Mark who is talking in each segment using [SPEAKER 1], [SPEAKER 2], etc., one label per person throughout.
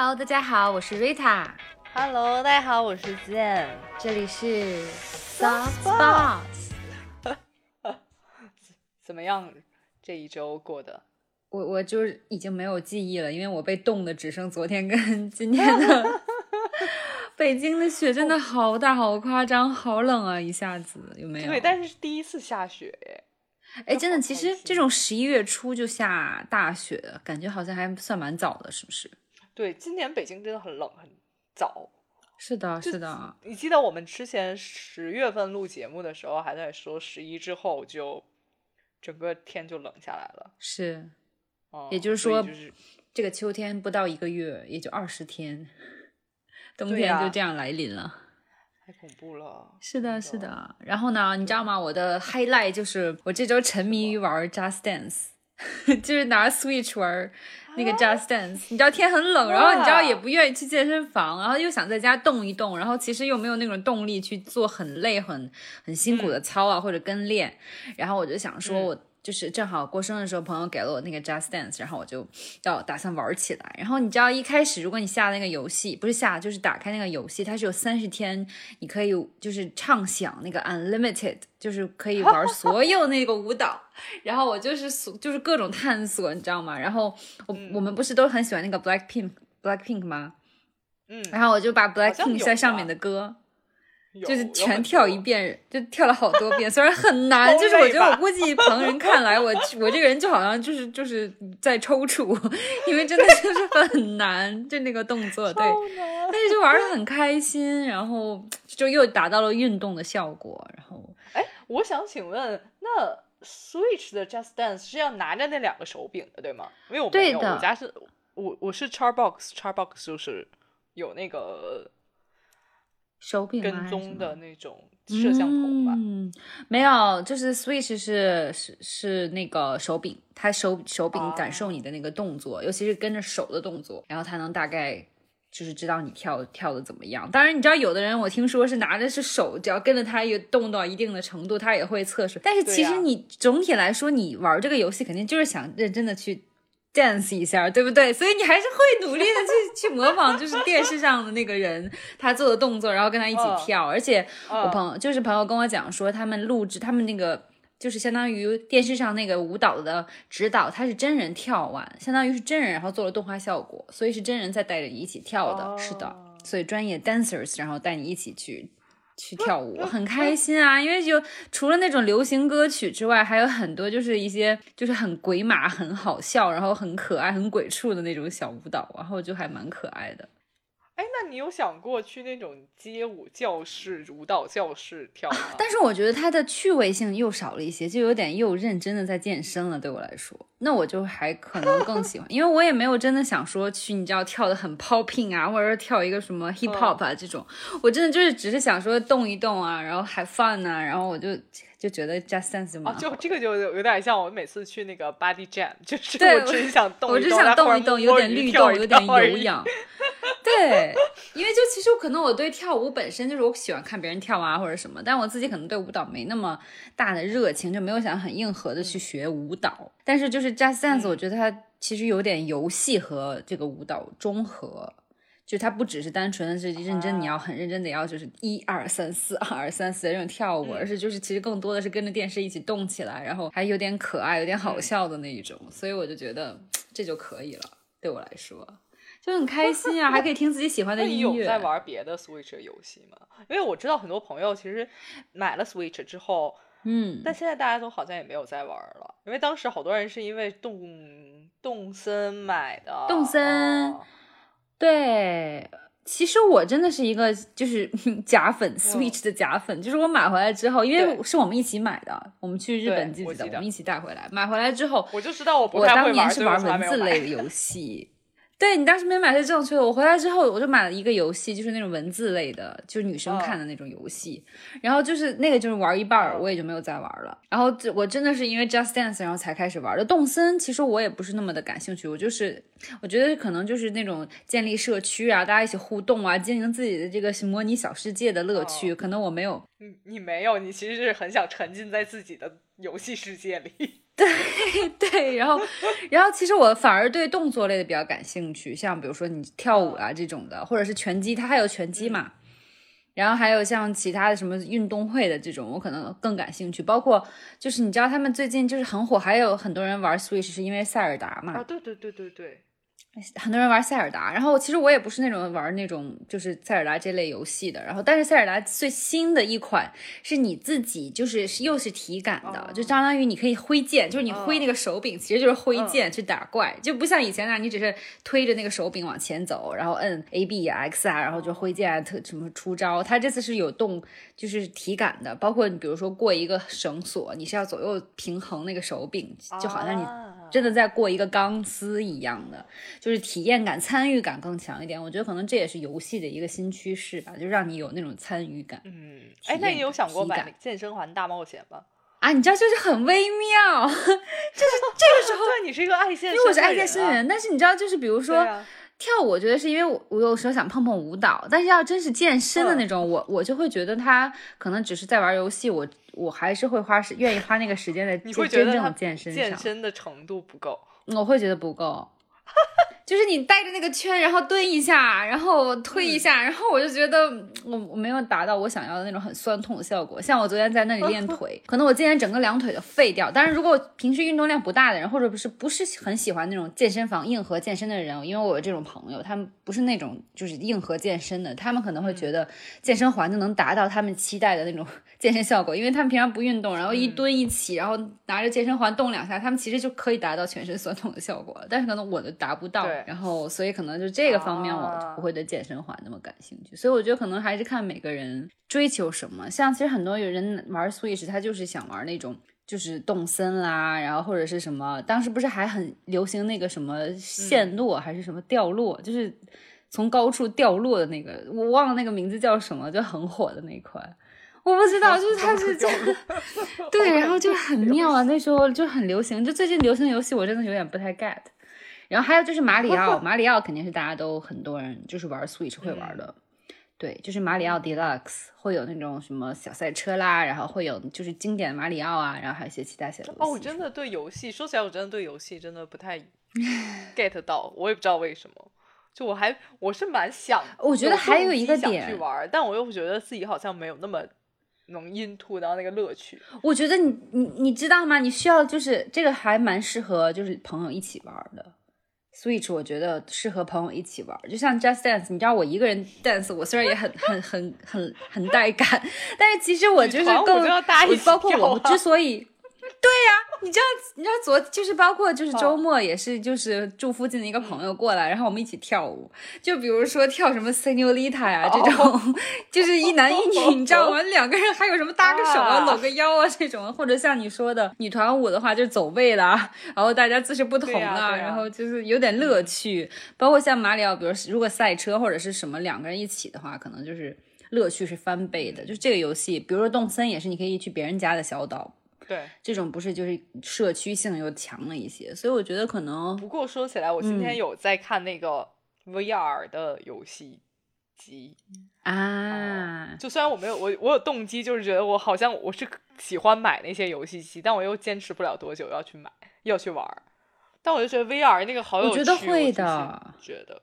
[SPEAKER 1] Hello，大家好，我是 Rita。
[SPEAKER 2] Hello，大家好，我是健。
[SPEAKER 1] 这里是 Soft Spots。
[SPEAKER 2] 怎么样？这一周过的？
[SPEAKER 1] 我我就是已经没有记忆了，因为我被冻的只剩昨天跟今天的。北京的雪真的好大，好夸张，好冷啊！一下子有没有？
[SPEAKER 2] 对，但是第一次下雪耶。
[SPEAKER 1] 哎，真的，其实这种十一月初就下大雪，感觉好像还算蛮早的，是不是？
[SPEAKER 2] 对，今年北京真的很冷，很早。
[SPEAKER 1] 是的，是的。
[SPEAKER 2] 你记得我们之前十月份录节目的时候，还在说十一之后就整个天就冷下来了。
[SPEAKER 1] 是，
[SPEAKER 2] 嗯、
[SPEAKER 1] 也就是说，
[SPEAKER 2] 就是
[SPEAKER 1] 这个秋天不到一个月，也就二十天，冬天就这样来临了。
[SPEAKER 2] 太恐怖了！
[SPEAKER 1] 是的，是的。然后呢，你知道吗？我的 highlight 就是我这周沉迷于玩 Just Dance，就是拿 Switch 玩那个 Just Dance。你知道天很冷，然后你知道也不愿意去健身房，然后又想在家动一动，然后其实又没有那种动力去做很累、很很辛苦的操啊、
[SPEAKER 2] 嗯、
[SPEAKER 1] 或者跟练。然后我就想说，我。嗯就是正好过生日的时候，朋友给了我那个 Just Dance，然后我就要打算玩起来。然后你知道一开始，如果你下那个游戏，不是下就是打开那个游戏，它是有三十天，你可以就是畅想那个 Unlimited，就是可以玩 所有那个舞蹈。然后我就是就是各种探索，你知道吗？然后我、
[SPEAKER 2] 嗯、
[SPEAKER 1] 我们不是都很喜欢那个 Black Pink Black Pink 吗？
[SPEAKER 2] 嗯，
[SPEAKER 1] 然后我就把 Black Pink 在上面的歌。就是全跳一遍，就跳了好多遍，虽然很难，就是我觉得我估计旁人看来，我 我这个人就好像就是就是在抽搐，因为真的就是很难，就那个动作，对，但是就玩的很开心，然后就又达到了运动的效果，然后，
[SPEAKER 2] 哎，我想请问，那 Switch 的 Just Dance 是要拿着那两个手柄的，对吗？因为我没有，我家是我我是 Xbox，Xbox 就是有那个。
[SPEAKER 1] 手柄
[SPEAKER 2] 跟踪的那种摄像头吧，
[SPEAKER 1] 嗯，没有，就是 Switch 是是是那个手柄，它手手柄感受你的那个动作，
[SPEAKER 2] 哦、
[SPEAKER 1] 尤其是跟着手的动作，然后它能大概就是知道你跳跳的怎么样。当然，你知道有的人我听说是拿的是手，只要跟着它有动到一定的程度，它也会测试。但是其实你总体来说，你玩这个游戏肯定就是想认真的去。Dance 一下，对不对？所以你还是会努力的去 去模仿，就是电视上的那个人他做的动作，然后跟他一起跳。
[SPEAKER 2] 嗯、
[SPEAKER 1] 而且我朋友就是朋友跟我讲说，他们录制他们那个就是相当于电视上那个舞蹈的指导，他是真人跳完，相当于是真人，然后做了动画效果，所以是真人在带着你一起跳的。
[SPEAKER 2] 哦、
[SPEAKER 1] 是的，所以专业 dancers 然后带你一起去。去跳舞很开心啊，因为就除了那种流行歌曲之外，还有很多就是一些就是很鬼马、很好笑，然后很可爱、很鬼畜的那种小舞蹈，然后就还蛮可爱的。
[SPEAKER 2] 哎，那你有想过去那种街舞教室、舞蹈教室跳吗？
[SPEAKER 1] 但是我觉得它的趣味性又少了一些，就有点又认真的在健身了。对我来说，那我就还可能更喜欢，因为我也没有真的想说去，你知道跳的很 popping 啊，或者是跳一个什么 hip hop 啊、
[SPEAKER 2] 嗯、
[SPEAKER 1] 这种，我真的就是只是想说动一动啊，然后 have fun 啊，然后我就就觉得 just dance 就蛮
[SPEAKER 2] 好。就这个就有点像我每次去那个 body jam，就是
[SPEAKER 1] 对
[SPEAKER 2] 我只想动
[SPEAKER 1] 我只想动一动，有点律动，有点有氧。对，因为就其实可能我对跳舞本身就是我喜欢看别人跳啊或者什么，但我自己可能对舞蹈没那么大的热情，就没有想很硬核的去学舞蹈。
[SPEAKER 2] 嗯、
[SPEAKER 1] 但是就是 Just Dance，我觉得它其实有点游戏和这个舞蹈中和，就它不只是单纯的是认真，你要很认真的要就是一二三四二三四的这种跳舞，
[SPEAKER 2] 嗯、
[SPEAKER 1] 而是就是其实更多的是跟着电视一起动起来，然后还有点可爱、有点
[SPEAKER 2] 嗯
[SPEAKER 1] 好笑的那一种，所以我就觉得这就可以了，对我来说。就很 开心啊，还可以听自己喜欢的音乐。
[SPEAKER 2] 你有在玩别的 Switch 游戏吗？因为我知道很多朋友其实买了 Switch 之后，
[SPEAKER 1] 嗯，
[SPEAKER 2] 但现在大家都好像也没有在玩了。因为当时好多人是因为动动森买的。
[SPEAKER 1] 动森，
[SPEAKER 2] 哦、
[SPEAKER 1] 对。其实我真的是一个就是 假粉、
[SPEAKER 2] 嗯、
[SPEAKER 1] ，Switch 的假粉。就是我买回来之后，因为是我们一起买的，我们去日本记
[SPEAKER 2] 得
[SPEAKER 1] 我们一起带回来。买回来之后，
[SPEAKER 2] 我就知道我不
[SPEAKER 1] 我
[SPEAKER 2] 太会
[SPEAKER 1] 当年是
[SPEAKER 2] 玩
[SPEAKER 1] 文字类的 游戏。对你当时没买是正确的。我回来之后，我就买了一个游戏，就是那种文字类的，就是女生看的那种游戏。
[SPEAKER 2] 嗯、
[SPEAKER 1] 然后就是那个就是玩一半，我也就没有再玩了。然后我真的是因为 Just Dance，然后才开始玩的。动森其实我也不是那么的感兴趣，我就是我觉得可能就是那种建立社区啊，大家一起互动啊，经营自己的这个模拟小世界的乐趣，
[SPEAKER 2] 哦、
[SPEAKER 1] 可能我没有。
[SPEAKER 2] 你你没有，你其实是很想沉浸在自己的游戏世界里。
[SPEAKER 1] 对对，然后然后其实我反而对动作类的比较感兴趣，像比如说你跳舞啊这种的，或者是拳击，它还有拳击嘛。然后还有像其他的什么运动会的这种，我可能更感兴趣。包括就是你知道他们最近就是很火，还有很多人玩 Switch 是因为塞尔达嘛？
[SPEAKER 2] 啊，对对对对对。
[SPEAKER 1] 很多人玩塞尔达，然后其实我也不是那种玩那种就是塞尔达这类游戏的。然后，但是塞尔达最新的一款是你自己就是又是体感的，就相当于你可以挥剑，就是你挥那个手柄，其实就是挥剑去打怪，就不像以前那样，你只是推着那个手柄往前走，然后摁 A B X 啊，然后就挥剑啊，特什么出招。它这次是有动，就是体感的，包括你比如说过一个绳索，你是要左右平衡那个手柄，就好像你。真的在过一个钢丝一样的，就是体验感、参与感更强一点。我觉得可能这也是游戏的一个新趋势吧，就让你有那种参与感。
[SPEAKER 2] 嗯，哎，那你有想过买健身环大冒险吗？
[SPEAKER 1] 啊，你知道就是很微妙，就是这个时候，
[SPEAKER 2] 对你是一个爱健身，
[SPEAKER 1] 因为我是爱健身人。但是你知道，就是比如说跳舞，我觉得是因为我我有时候想碰碰舞蹈，但是要真是健身的那种，我我就会觉得他可能只是在玩游戏，我。我还是会花时愿意花那个时间在真正健身
[SPEAKER 2] 健身的程度不够，
[SPEAKER 1] 我会觉得不够。就是你带着那个圈，然后蹲一下，然后推一下，然后我就觉得我我没有达到我想要的那种很酸痛的效果。像我昨天在那里练 腿，可能我今天整个两腿都废掉。但是如果平时运动量不大的人，或者不是不是很喜欢那种健身房硬核健身的人，因为我有这种朋友，他们不是那种就是硬核健身的，他们可能会觉得健身环就能达到他们期待的那种 健身效果，因为他们平常不运动，然后一蹲一起，然后拿着健身环动两下，他们其实就可以达到全身酸痛的效果。但是可能我的达不到。然后，所以可能就这个方面，我不会对健身环那么感兴趣。所以我觉得可能还是看每个人追求什么。像其实很多有人玩 Switch，他就是想玩那种就是动森啦，然后或者是什么，当时不是还很流行那个什么陷落还是什么掉落，就是从高处掉落的那个，我忘了那个名字叫什么，就很火的那一款。我不知道，就是它是这样，对，然后就很妙啊。那时候就很流行，就最近流行游戏，我真的有点不太 get。然后还有就是马里奥，马里奥肯定是大家都很多人就是玩 Switch 会玩的，对，就是马里奥 Deluxe 会有那种什么小赛车啦，然后会有就是经典的马里奥啊，然后还有一些其他小游戏。
[SPEAKER 2] 哦，我真的对游戏说起来，我真的对游戏真的不太 get 到，我也不知道为什么。就我还我是蛮想，
[SPEAKER 1] 我觉得还有一个点
[SPEAKER 2] 去玩，但我又觉得自己好像没有那么能 into 到那个乐趣。
[SPEAKER 1] 我觉得你你你知道吗？你需要就是这个还蛮适合就是朋友一起玩的。Switch 我觉得适合朋友一起玩，就像 Just Dance，你知道我一个人 dance，我虽然也很很很很很带感，但是其实我就是更包括我之所以。对呀，你知道，你知道昨就是包括就是周末也是就是住附近的一个朋友过来，然后我们一起跳舞，就比如说跳什么 Senorita 呀这种，就是一男一女，你知道吗？两个人还有什么搭个手啊、搂个腰啊这种，或者像你说的女团舞的话，就是走位啦，然后大家姿势不同啊，然后就是有点乐趣。包括像马里奥，比如如果赛车或者是什么两个人一起的话，可能就是乐趣是翻倍的。就是这个游戏，比如说动森也是，你可以去别人家的小岛。
[SPEAKER 2] 对，
[SPEAKER 1] 这种不是就是社区性又强了一些，所以我觉得可能。
[SPEAKER 2] 不过说起来，我今天有在看那个 VR 的游戏机
[SPEAKER 1] 啊。
[SPEAKER 2] 就虽然我没有我我有动机，就是觉得我好像我是喜欢买那些游戏机，但我又坚持不了多久要去买要去玩但我就觉得 VR 那个好有趣，
[SPEAKER 1] 我觉得会的，
[SPEAKER 2] 觉得。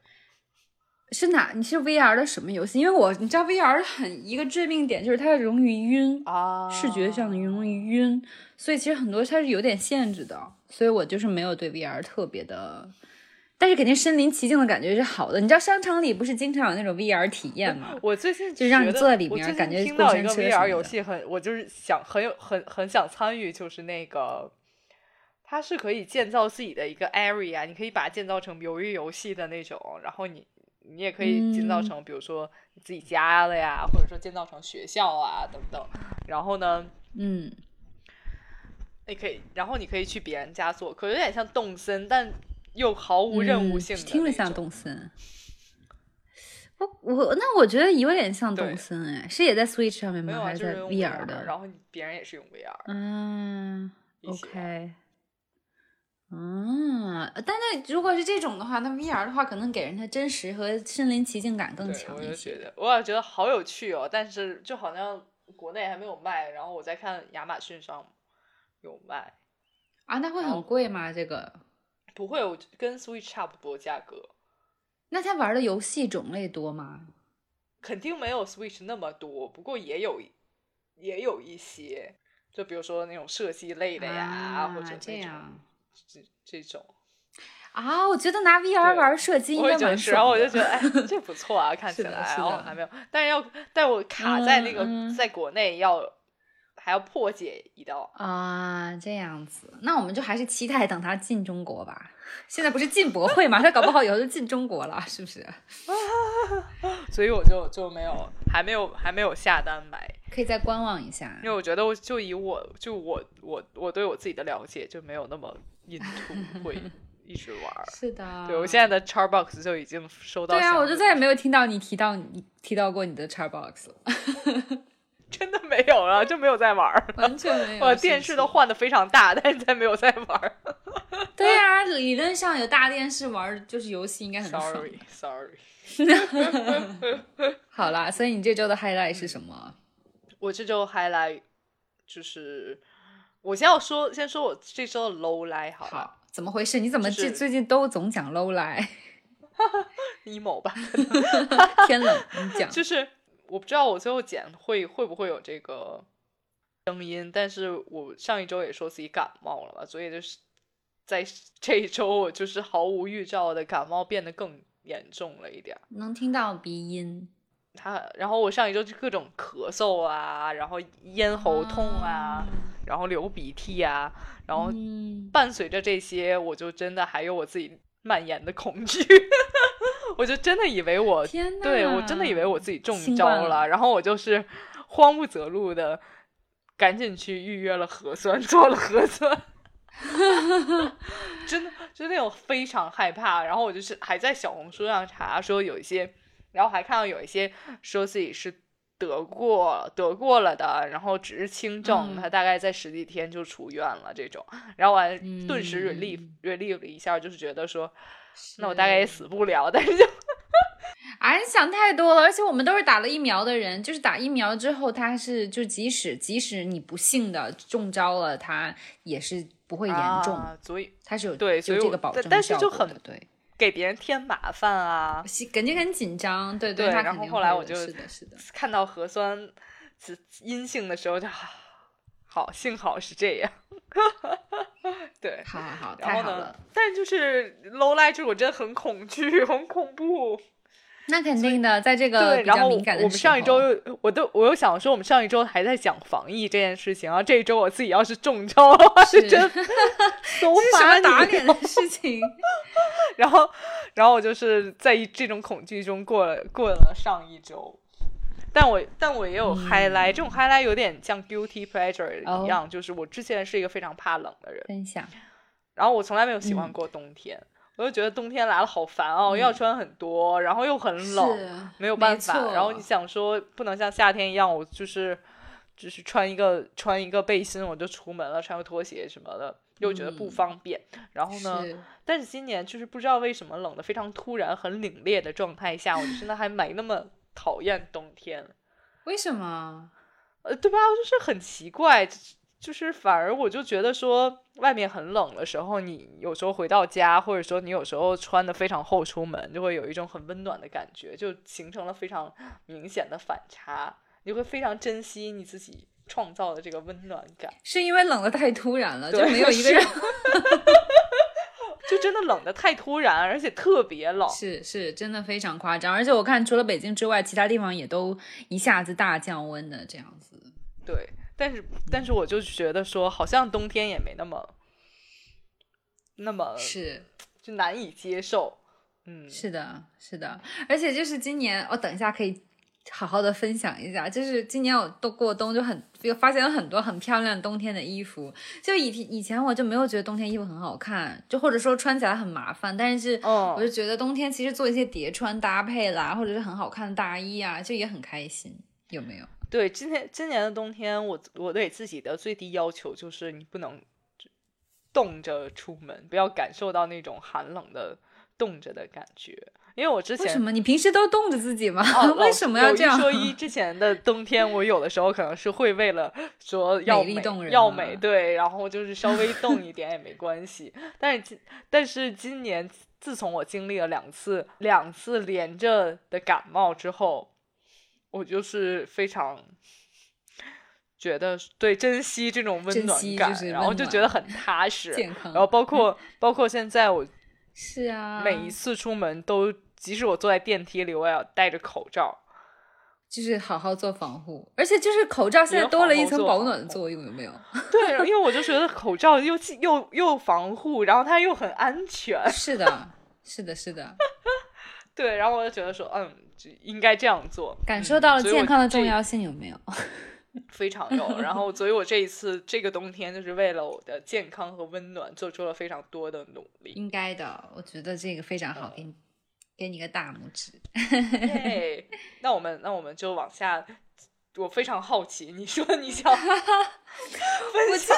[SPEAKER 1] 是哪？你是 VR 的什么游戏？因为我你知道 VR 很一个致命点就是它容易晕
[SPEAKER 2] 啊，
[SPEAKER 1] 视觉上的容易晕，所以其实很多它是有点限制的，所以我就是没有对 VR 特别的，但是肯定身临其境的感觉是好的。你知道商场里不是经常有那种 VR 体验吗？
[SPEAKER 2] 我最近
[SPEAKER 1] 就让你坐在里面，感觉
[SPEAKER 2] 听到一个 VR 游戏很，我就是想很有很很想参与，就是那个它是可以建造自己的一个 area，你可以把它建造成鱿鱼游戏的那种，然后你。你也可以建造成，比如说你自己家了呀，或者说建造成学校啊等等。然后呢，
[SPEAKER 1] 嗯，
[SPEAKER 2] 你可以，然后你可以去别人家做客，有点像动森，但又毫无任务性的。
[SPEAKER 1] 听着像动森。我我那我觉得有点像动森哎，是也在 Switch 上面吗？还
[SPEAKER 2] 是
[SPEAKER 1] 在 VR 的？
[SPEAKER 2] 然后别人也是用 VR。
[SPEAKER 1] 嗯，OK。嗯，但那如果是这种的话，那 VR 的话，可能给人的真实和身临其境感更强一些。
[SPEAKER 2] 我觉得，我也觉得好有趣哦。但是就好像国内还没有卖，然后我在看亚马逊上有卖。
[SPEAKER 1] 啊，那会很贵吗？这个
[SPEAKER 2] 不会，我跟 Switch 差不多价格。
[SPEAKER 1] 那他玩的游戏种类多吗？
[SPEAKER 2] 肯定没有 Switch 那么多，不过也有也有一些，就比如说那种射击类的呀，或者
[SPEAKER 1] 这样
[SPEAKER 2] 这这种。
[SPEAKER 1] 啊，我觉得拿 VR 玩射击应该蛮爽。
[SPEAKER 2] 然后我就觉得，哎，这不错啊，看起来。然后还没有，但是要，但我卡在那个在国内要还要破解一道
[SPEAKER 1] 啊，这样子。那我们就还是期待等他进中国吧。现在不是进博会嘛，他搞不好以后就进中国了，是不是？
[SPEAKER 2] 所以我就就没有，还没有，还没有下单买，
[SPEAKER 1] 可以再观望一下。
[SPEAKER 2] 因为我觉得，我就以我就我我我对我自己的了解，就没有那么 into 会。一直玩
[SPEAKER 1] 是的，
[SPEAKER 2] 对我现在的 Charbox 就已经收到。
[SPEAKER 1] 对啊，我就再也没有听到你提到你提到过你的 Charbox 了，
[SPEAKER 2] 真的没有了，就没有在玩，
[SPEAKER 1] 完全没有。
[SPEAKER 2] 我电视都换的非常大，但是再没有在玩。
[SPEAKER 1] 对呀，理论上有大电视玩就是游戏应该很爽。
[SPEAKER 2] Sorry，Sorry。
[SPEAKER 1] 好啦，所以你这周的 highlight 是什么？
[SPEAKER 2] 我这周 highlight 就是我先要说，先说我这周的 low light
[SPEAKER 1] 好。怎么回事？你怎么最最近都总讲 low 来
[SPEAKER 2] ？emo 吧，
[SPEAKER 1] 天冷你讲。
[SPEAKER 2] 就是我不知道我最后剪会会不会有这个声音，但是我上一周也说自己感冒了嘛，所以就是在 这一周我就是毫无预兆的感冒变得更严重了一点，
[SPEAKER 1] 能听到鼻音。
[SPEAKER 2] 他然后我上一周就各种咳嗽啊，然后咽喉痛啊。然后流鼻涕啊，然后伴随着这些，我就真的还有我自己蔓延的恐惧，我就真的以为我，对我真的以为我自己中招了，然后我就是慌不择路的，赶紧去预约了核酸，做了核酸，真的就那种非常害怕，然后我就是还在小红书上查说有一些，然后还看到有一些说自己是。得过得过了的，然后只是轻症，他大概在十几天就出院了。这种，然后我还顿时 relief relief 了一下，就是觉得说，那我大概也死不了。但是就，
[SPEAKER 1] 哎，你想太多了。而且我们都是打了疫苗的人，就是打疫苗之后，他是就即使即使你不幸的中招了，他也是不会严重，
[SPEAKER 2] 所以
[SPEAKER 1] 他是有
[SPEAKER 2] 对，
[SPEAKER 1] 有这个保证
[SPEAKER 2] 但是
[SPEAKER 1] 就很，对。
[SPEAKER 2] 给别人添麻烦啊，
[SPEAKER 1] 感觉很紧张，对
[SPEAKER 2] 对。然后后来我就
[SPEAKER 1] 是的，是的。
[SPEAKER 2] 看到核酸阴性的时候就好，幸好是这样。对，
[SPEAKER 1] 好好好，
[SPEAKER 2] 然后
[SPEAKER 1] 呢？
[SPEAKER 2] 但就是 low light，我真的很恐惧，很恐怖。
[SPEAKER 1] 那肯定的，在这个
[SPEAKER 2] 比较敏感的我们上一周，我都我又想说，我们上一周还在讲防疫这件事情，然后这一周我自己要是中招的话，
[SPEAKER 1] 是
[SPEAKER 2] 真
[SPEAKER 1] 这是什么打 脸的事情？
[SPEAKER 2] 然后，然后我就是在这种恐惧中过了过了上一周，但我但我也有 highlight，这种 highlight 有点像 guilty pleasure 一样，就是我之前是一个非常怕冷的人，
[SPEAKER 1] 分享，
[SPEAKER 2] 然后我从来没有喜欢过冬天。我就觉得冬天来了好烦哦，要穿很多，然后又很冷，没有办法。然后你想说不能像夏天一样，我就是就是穿一个穿一个背心我就出门了，穿个拖鞋什么的，又觉得不方便。然后呢，但是今年就是不知道为什么冷的非常突然、很凛冽的状态下，我就真的还没那么讨厌冬天。
[SPEAKER 1] 为什么？
[SPEAKER 2] 呃，对吧？就是很奇怪。就是反而我就觉得说，外面很冷的时候，你有时候回到家，或者说你有时候穿的非常厚出门，就会有一种很温暖的感觉，就形成了非常明显的反差。你会非常珍惜你自己创造的这个温暖感。
[SPEAKER 1] 是因为冷的太突然了，就没有一个人，
[SPEAKER 2] 就真的冷的太突然，而且特别冷，
[SPEAKER 1] 是是真的非常夸张。而且我看除了北京之外，其他地方也都一下子大降温的这样子。
[SPEAKER 2] 对。但是，但是我就觉得说，好像冬天也没那么，那么
[SPEAKER 1] 是
[SPEAKER 2] 就难以接受。嗯，
[SPEAKER 1] 是的，是的。而且就是今年，我等一下可以好好的分享一下。就是今年我都过冬，就很发现了很多很漂亮冬天的衣服。就以以前我就没有觉得冬天衣服很好看，就或者说穿起来很麻烦。但是，我就觉得冬天其实做一些叠穿搭配啦，或者是很好看的大衣啊，就也很开心。有没有？
[SPEAKER 2] 对，今天今年的冬天，我我对自己的最低要求就是你不能冻着出门，不要感受到那种寒冷的冻着的感觉。因为我之前为
[SPEAKER 1] 什么你平时都冻着自己吗？为什么要这样？
[SPEAKER 2] 说一之前的冬天，我有的时候可能是会为了说要美要美，对，然后就是稍微冻一点也没关系。但是今但是今年自从我经历了两次两次连着的感冒之后，我就是非常觉得对珍惜这种温暖感，然后就觉得很踏实。然后包括 包括现在我
[SPEAKER 1] 是啊，
[SPEAKER 2] 每一次出门都。即使我坐在电梯里，我也要戴着口罩，
[SPEAKER 1] 就是好好做防护。而且就是口罩现在多了一层保暖的作用，有没有？
[SPEAKER 2] 对，因为我就觉得口罩又又又防护，然后它又很安全。
[SPEAKER 1] 是的，是的，是的。
[SPEAKER 2] 对，然后我就觉得说，嗯，应该这样做。
[SPEAKER 1] 感受到了健康的重要性，有没有？
[SPEAKER 2] 非常有。然后，所以我这一次这个冬天，就是为了我的健康和温暖，做出了非常多的努力。
[SPEAKER 1] 应该的，我觉得这个非常好。给你。给你个大拇指。
[SPEAKER 2] 那我们那我们就往下。我非常好奇，你说你想 分享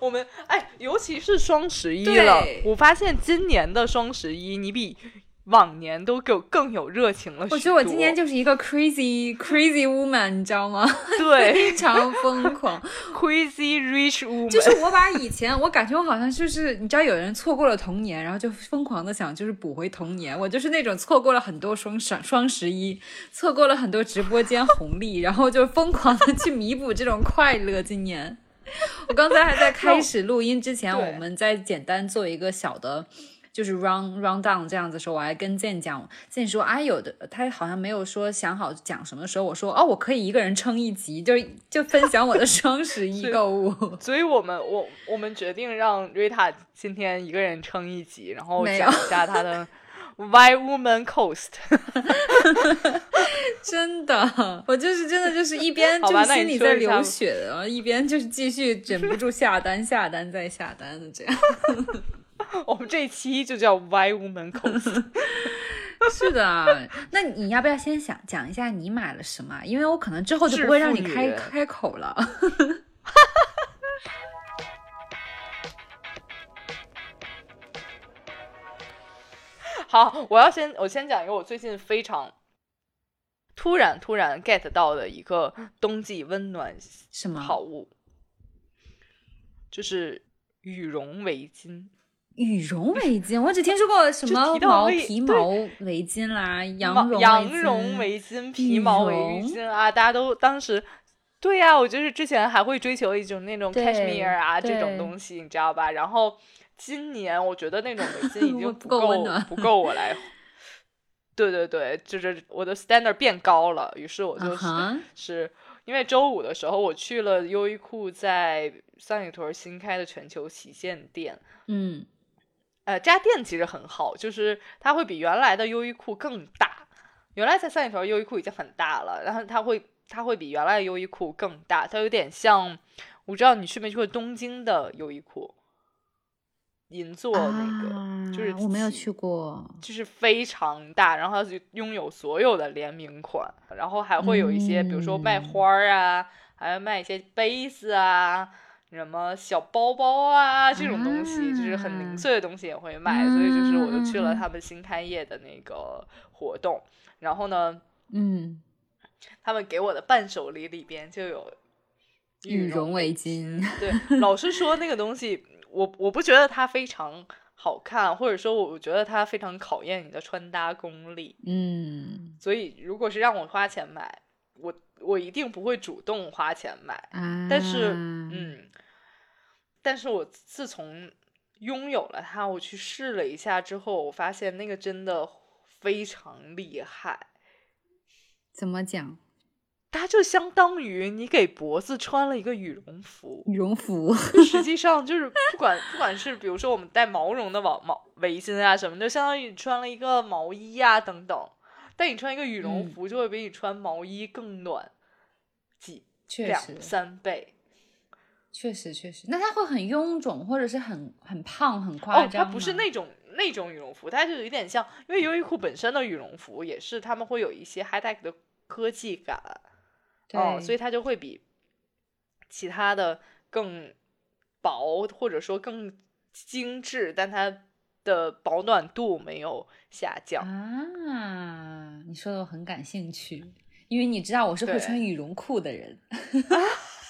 [SPEAKER 2] 我们哎，尤其是双十一了，我发现今年的双十一你比。往年都更更有热情了。
[SPEAKER 1] 我觉得我今年就是一个 crazy crazy woman，你知道吗？
[SPEAKER 2] 对，
[SPEAKER 1] 非常疯狂，
[SPEAKER 2] crazy rich woman。
[SPEAKER 1] 就是我把以前，我感觉我好像就是，你知道，有人错过了童年，然后就疯狂的想就是补回童年。我就是那种错过了很多双双双十一，错过了很多直播间红利，然后就疯狂的去弥补这种快乐。今年，我刚才还在开始录音之前，我们再简单做一个小的。就是 run run down 这样子时候，我还跟健讲，健说啊，有的他好像没有说想好讲什么时候，我说哦，我可以一个人撑一集，就就分享我的双十一购物。
[SPEAKER 2] 所以我们我我们决定让瑞塔今天一个人撑一集，然后讲一下他的 Why Woman Coast。
[SPEAKER 1] 真的，我就是真的就是一边就是心里在流血的，一边就是继续忍不住下单下单再下单的这样。
[SPEAKER 2] 我们这一期就叫 “Why Woman Cost”。
[SPEAKER 1] 是的，那你要不要先想讲一下你买了什么？因为我可能之后就不会让你开开口了。
[SPEAKER 2] 好，我要先我先讲一个我最近非常突然突然 get 到的一个冬季温暖
[SPEAKER 1] 什么
[SPEAKER 2] 好物，就是羽绒围巾。
[SPEAKER 1] 羽绒 围巾，我只听说过什么毛皮毛围巾啦，羊绒
[SPEAKER 2] 羊绒围巾、皮毛围巾啊，大家都当时，对呀，我就是之前还会追求一种那种 cashmere 啊这种东西，你知道吧？然后今年我觉得那种围巾已 经不够不够我来，对对对，就是我的 standard 变高了，于是我就是是因为周五的时候我去了优衣库在三里屯新开的全球旗舰店，
[SPEAKER 1] 嗯。
[SPEAKER 2] 呃，家店其实很好，就是它会比原来的优衣库更大。原来在三里屯优衣库已经很大了，然后它会它会比原来的优衣库更大，它有点像，我知道你去没去过东京的优衣库，银座那个，就是
[SPEAKER 1] 我没有去过，
[SPEAKER 2] 就是非常大，然后它拥有所有的联名款，然后还会有一些，比如说卖花儿啊，还要卖一些杯子啊。什么小包包啊，这种东西就是很零碎的东西也会卖，所以就是我就去了他们新开业的那个活动，然后
[SPEAKER 1] 呢，嗯，
[SPEAKER 2] 他们给我的伴手礼里边就有羽
[SPEAKER 1] 绒围巾。
[SPEAKER 2] 对，老实说那个东西，我我不觉得它非常好看，或者说我觉得它非常考验你的穿搭功力。
[SPEAKER 1] 嗯，
[SPEAKER 2] 所以如果是让我花钱买，我我一定不会主动花钱买。但是，嗯。但是我自从拥有了它，我去试了一下之后，我发现那个真的非常厉害。
[SPEAKER 1] 怎么讲？
[SPEAKER 2] 它就相当于你给脖子穿了一个羽绒服。
[SPEAKER 1] 羽绒服，
[SPEAKER 2] 实际上就是不管不管是比如说我们戴毛绒的毛毛围巾啊什么，就相当于你穿了一个毛衣啊等等。但你穿一个羽绒服，就会比你穿毛衣更暖几两三倍。
[SPEAKER 1] 确实确实，那它会很臃肿，或者是很很胖很夸
[SPEAKER 2] 张哦，它不是那种那种羽绒服，它就有点像，因为优衣库本身的羽绒服也是他们会有一些 high tech 的科技感，哦，所以它就会比其他的更薄或者说更精致，但它的保暖度没有下降。
[SPEAKER 1] 啊。你说的我很感兴趣，因为你知道我是会穿羽绒裤的人。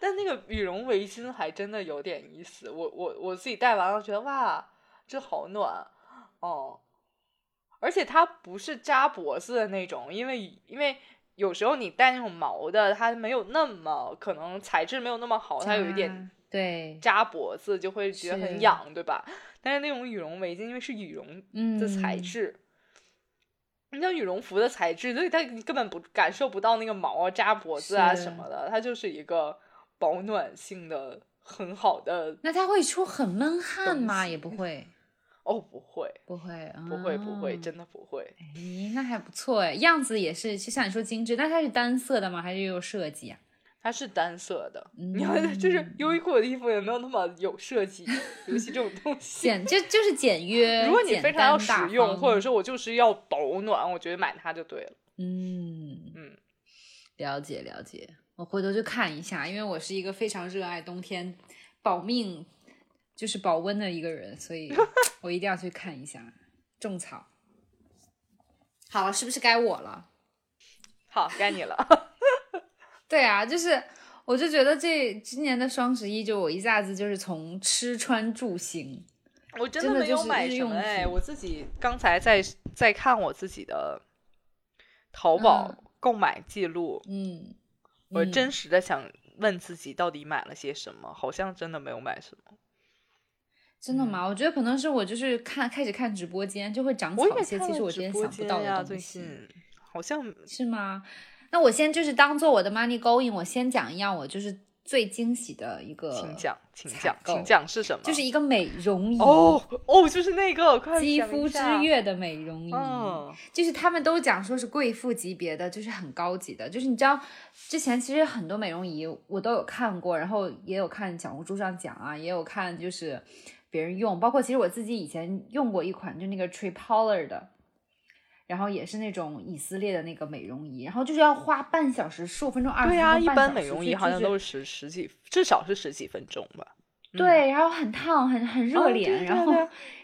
[SPEAKER 2] 但那个羽绒围巾还真的有点意思，我我我自己戴完了觉得哇，这好暖哦，而且它不是扎脖子的那种，因为因为有时候你戴那种毛的，它没有那么可能材质没有那么好，它有一点
[SPEAKER 1] 对
[SPEAKER 2] 扎脖子就会觉得很痒，对吧？但是那种羽绒围巾因为是羽绒的材质，你像羽绒服的材质，所以它根本不感受不到那个毛啊扎脖子啊什么的，它就是一个。保暖性的很好的，
[SPEAKER 1] 那它会出很闷汗吗？也不会，
[SPEAKER 2] 哦，不会，
[SPEAKER 1] 不会，
[SPEAKER 2] 不会，不会，真的不会。
[SPEAKER 1] 咦，那还不错哎，样子也是，就像你说精致，那它是单色的吗？还是有设计啊？
[SPEAKER 2] 它是单色的。你看，就是优衣库的衣服也没有那么有设计，尤其这种东西，
[SPEAKER 1] 简就就是简约。
[SPEAKER 2] 如果你非常要实用，或者说我就是要保暖，我觉得买它就对了。
[SPEAKER 1] 嗯嗯，了解了解。我回头去看一下，因为我是一个非常热爱冬天保命，就是保温的一个人，所以 我一定要去看一下种草。好了，是不是该我了？
[SPEAKER 2] 好，该你了。
[SPEAKER 1] 对啊，就是我就觉得这今年的双十一，就我一下子就是从吃穿住行，
[SPEAKER 2] 我真的没有买什么哎，我自己刚才在在看我自己的淘宝购买记录，
[SPEAKER 1] 嗯。
[SPEAKER 2] 我真实的想问自己，到底买了些什么？好像真的没有买什么。
[SPEAKER 1] 真的吗？我觉得可能是我就是看开始看直播间，就会长草一些，其实我之前想不到的东西。
[SPEAKER 2] 好像
[SPEAKER 1] 是吗？那我先就是当做我的 money going，我先讲一样，我就是。最惊喜的一个，
[SPEAKER 2] 请讲，请讲，请讲是什么？
[SPEAKER 1] 就是一个美容仪
[SPEAKER 2] 哦哦，就是那个
[SPEAKER 1] 肌肤之月的美容仪，就是他们都讲说是贵妇级别的，就是很高级的。就是你知道，之前其实很多美容仪我都有看过，然后也有看小红书上讲啊，也有看就是别人用，包括其实我自己以前用过一款，就那个 Tree Polar 的。然后也是那种以色列的那个美容仪，然后就是要花半小时、十五分钟、二十分钟。对
[SPEAKER 2] 啊，一般美容仪好像都是十十几，至少是十几分钟吧。
[SPEAKER 1] 对，然后很烫，很很热脸，然后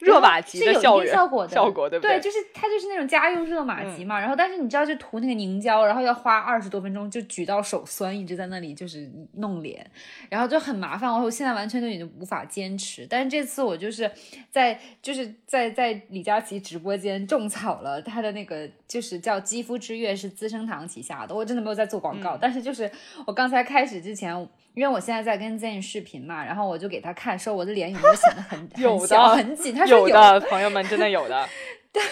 [SPEAKER 2] 热玛吉的
[SPEAKER 1] 效果，
[SPEAKER 2] 效果对不对？
[SPEAKER 1] 对，就是它就是那种家用热玛吉嘛。然后，但是你知道，就涂那个凝胶，然后要花二十多分钟，就举到手酸，一直在那里就是弄脸，然后就很麻烦。我现在完全都已经无法坚持。但是这次我就是在就是在在李佳琦直播间种草了他的那个，就是叫肌肤之月，是资生堂旗下的。我真的没有在做广告，但是就是我刚才开始之前。因为我现在在跟 Zen 视频嘛，然后我就给他看，说我的脸有没有显得很 有小很紧。他说
[SPEAKER 2] 有的，朋友们真的有的。
[SPEAKER 1] 对，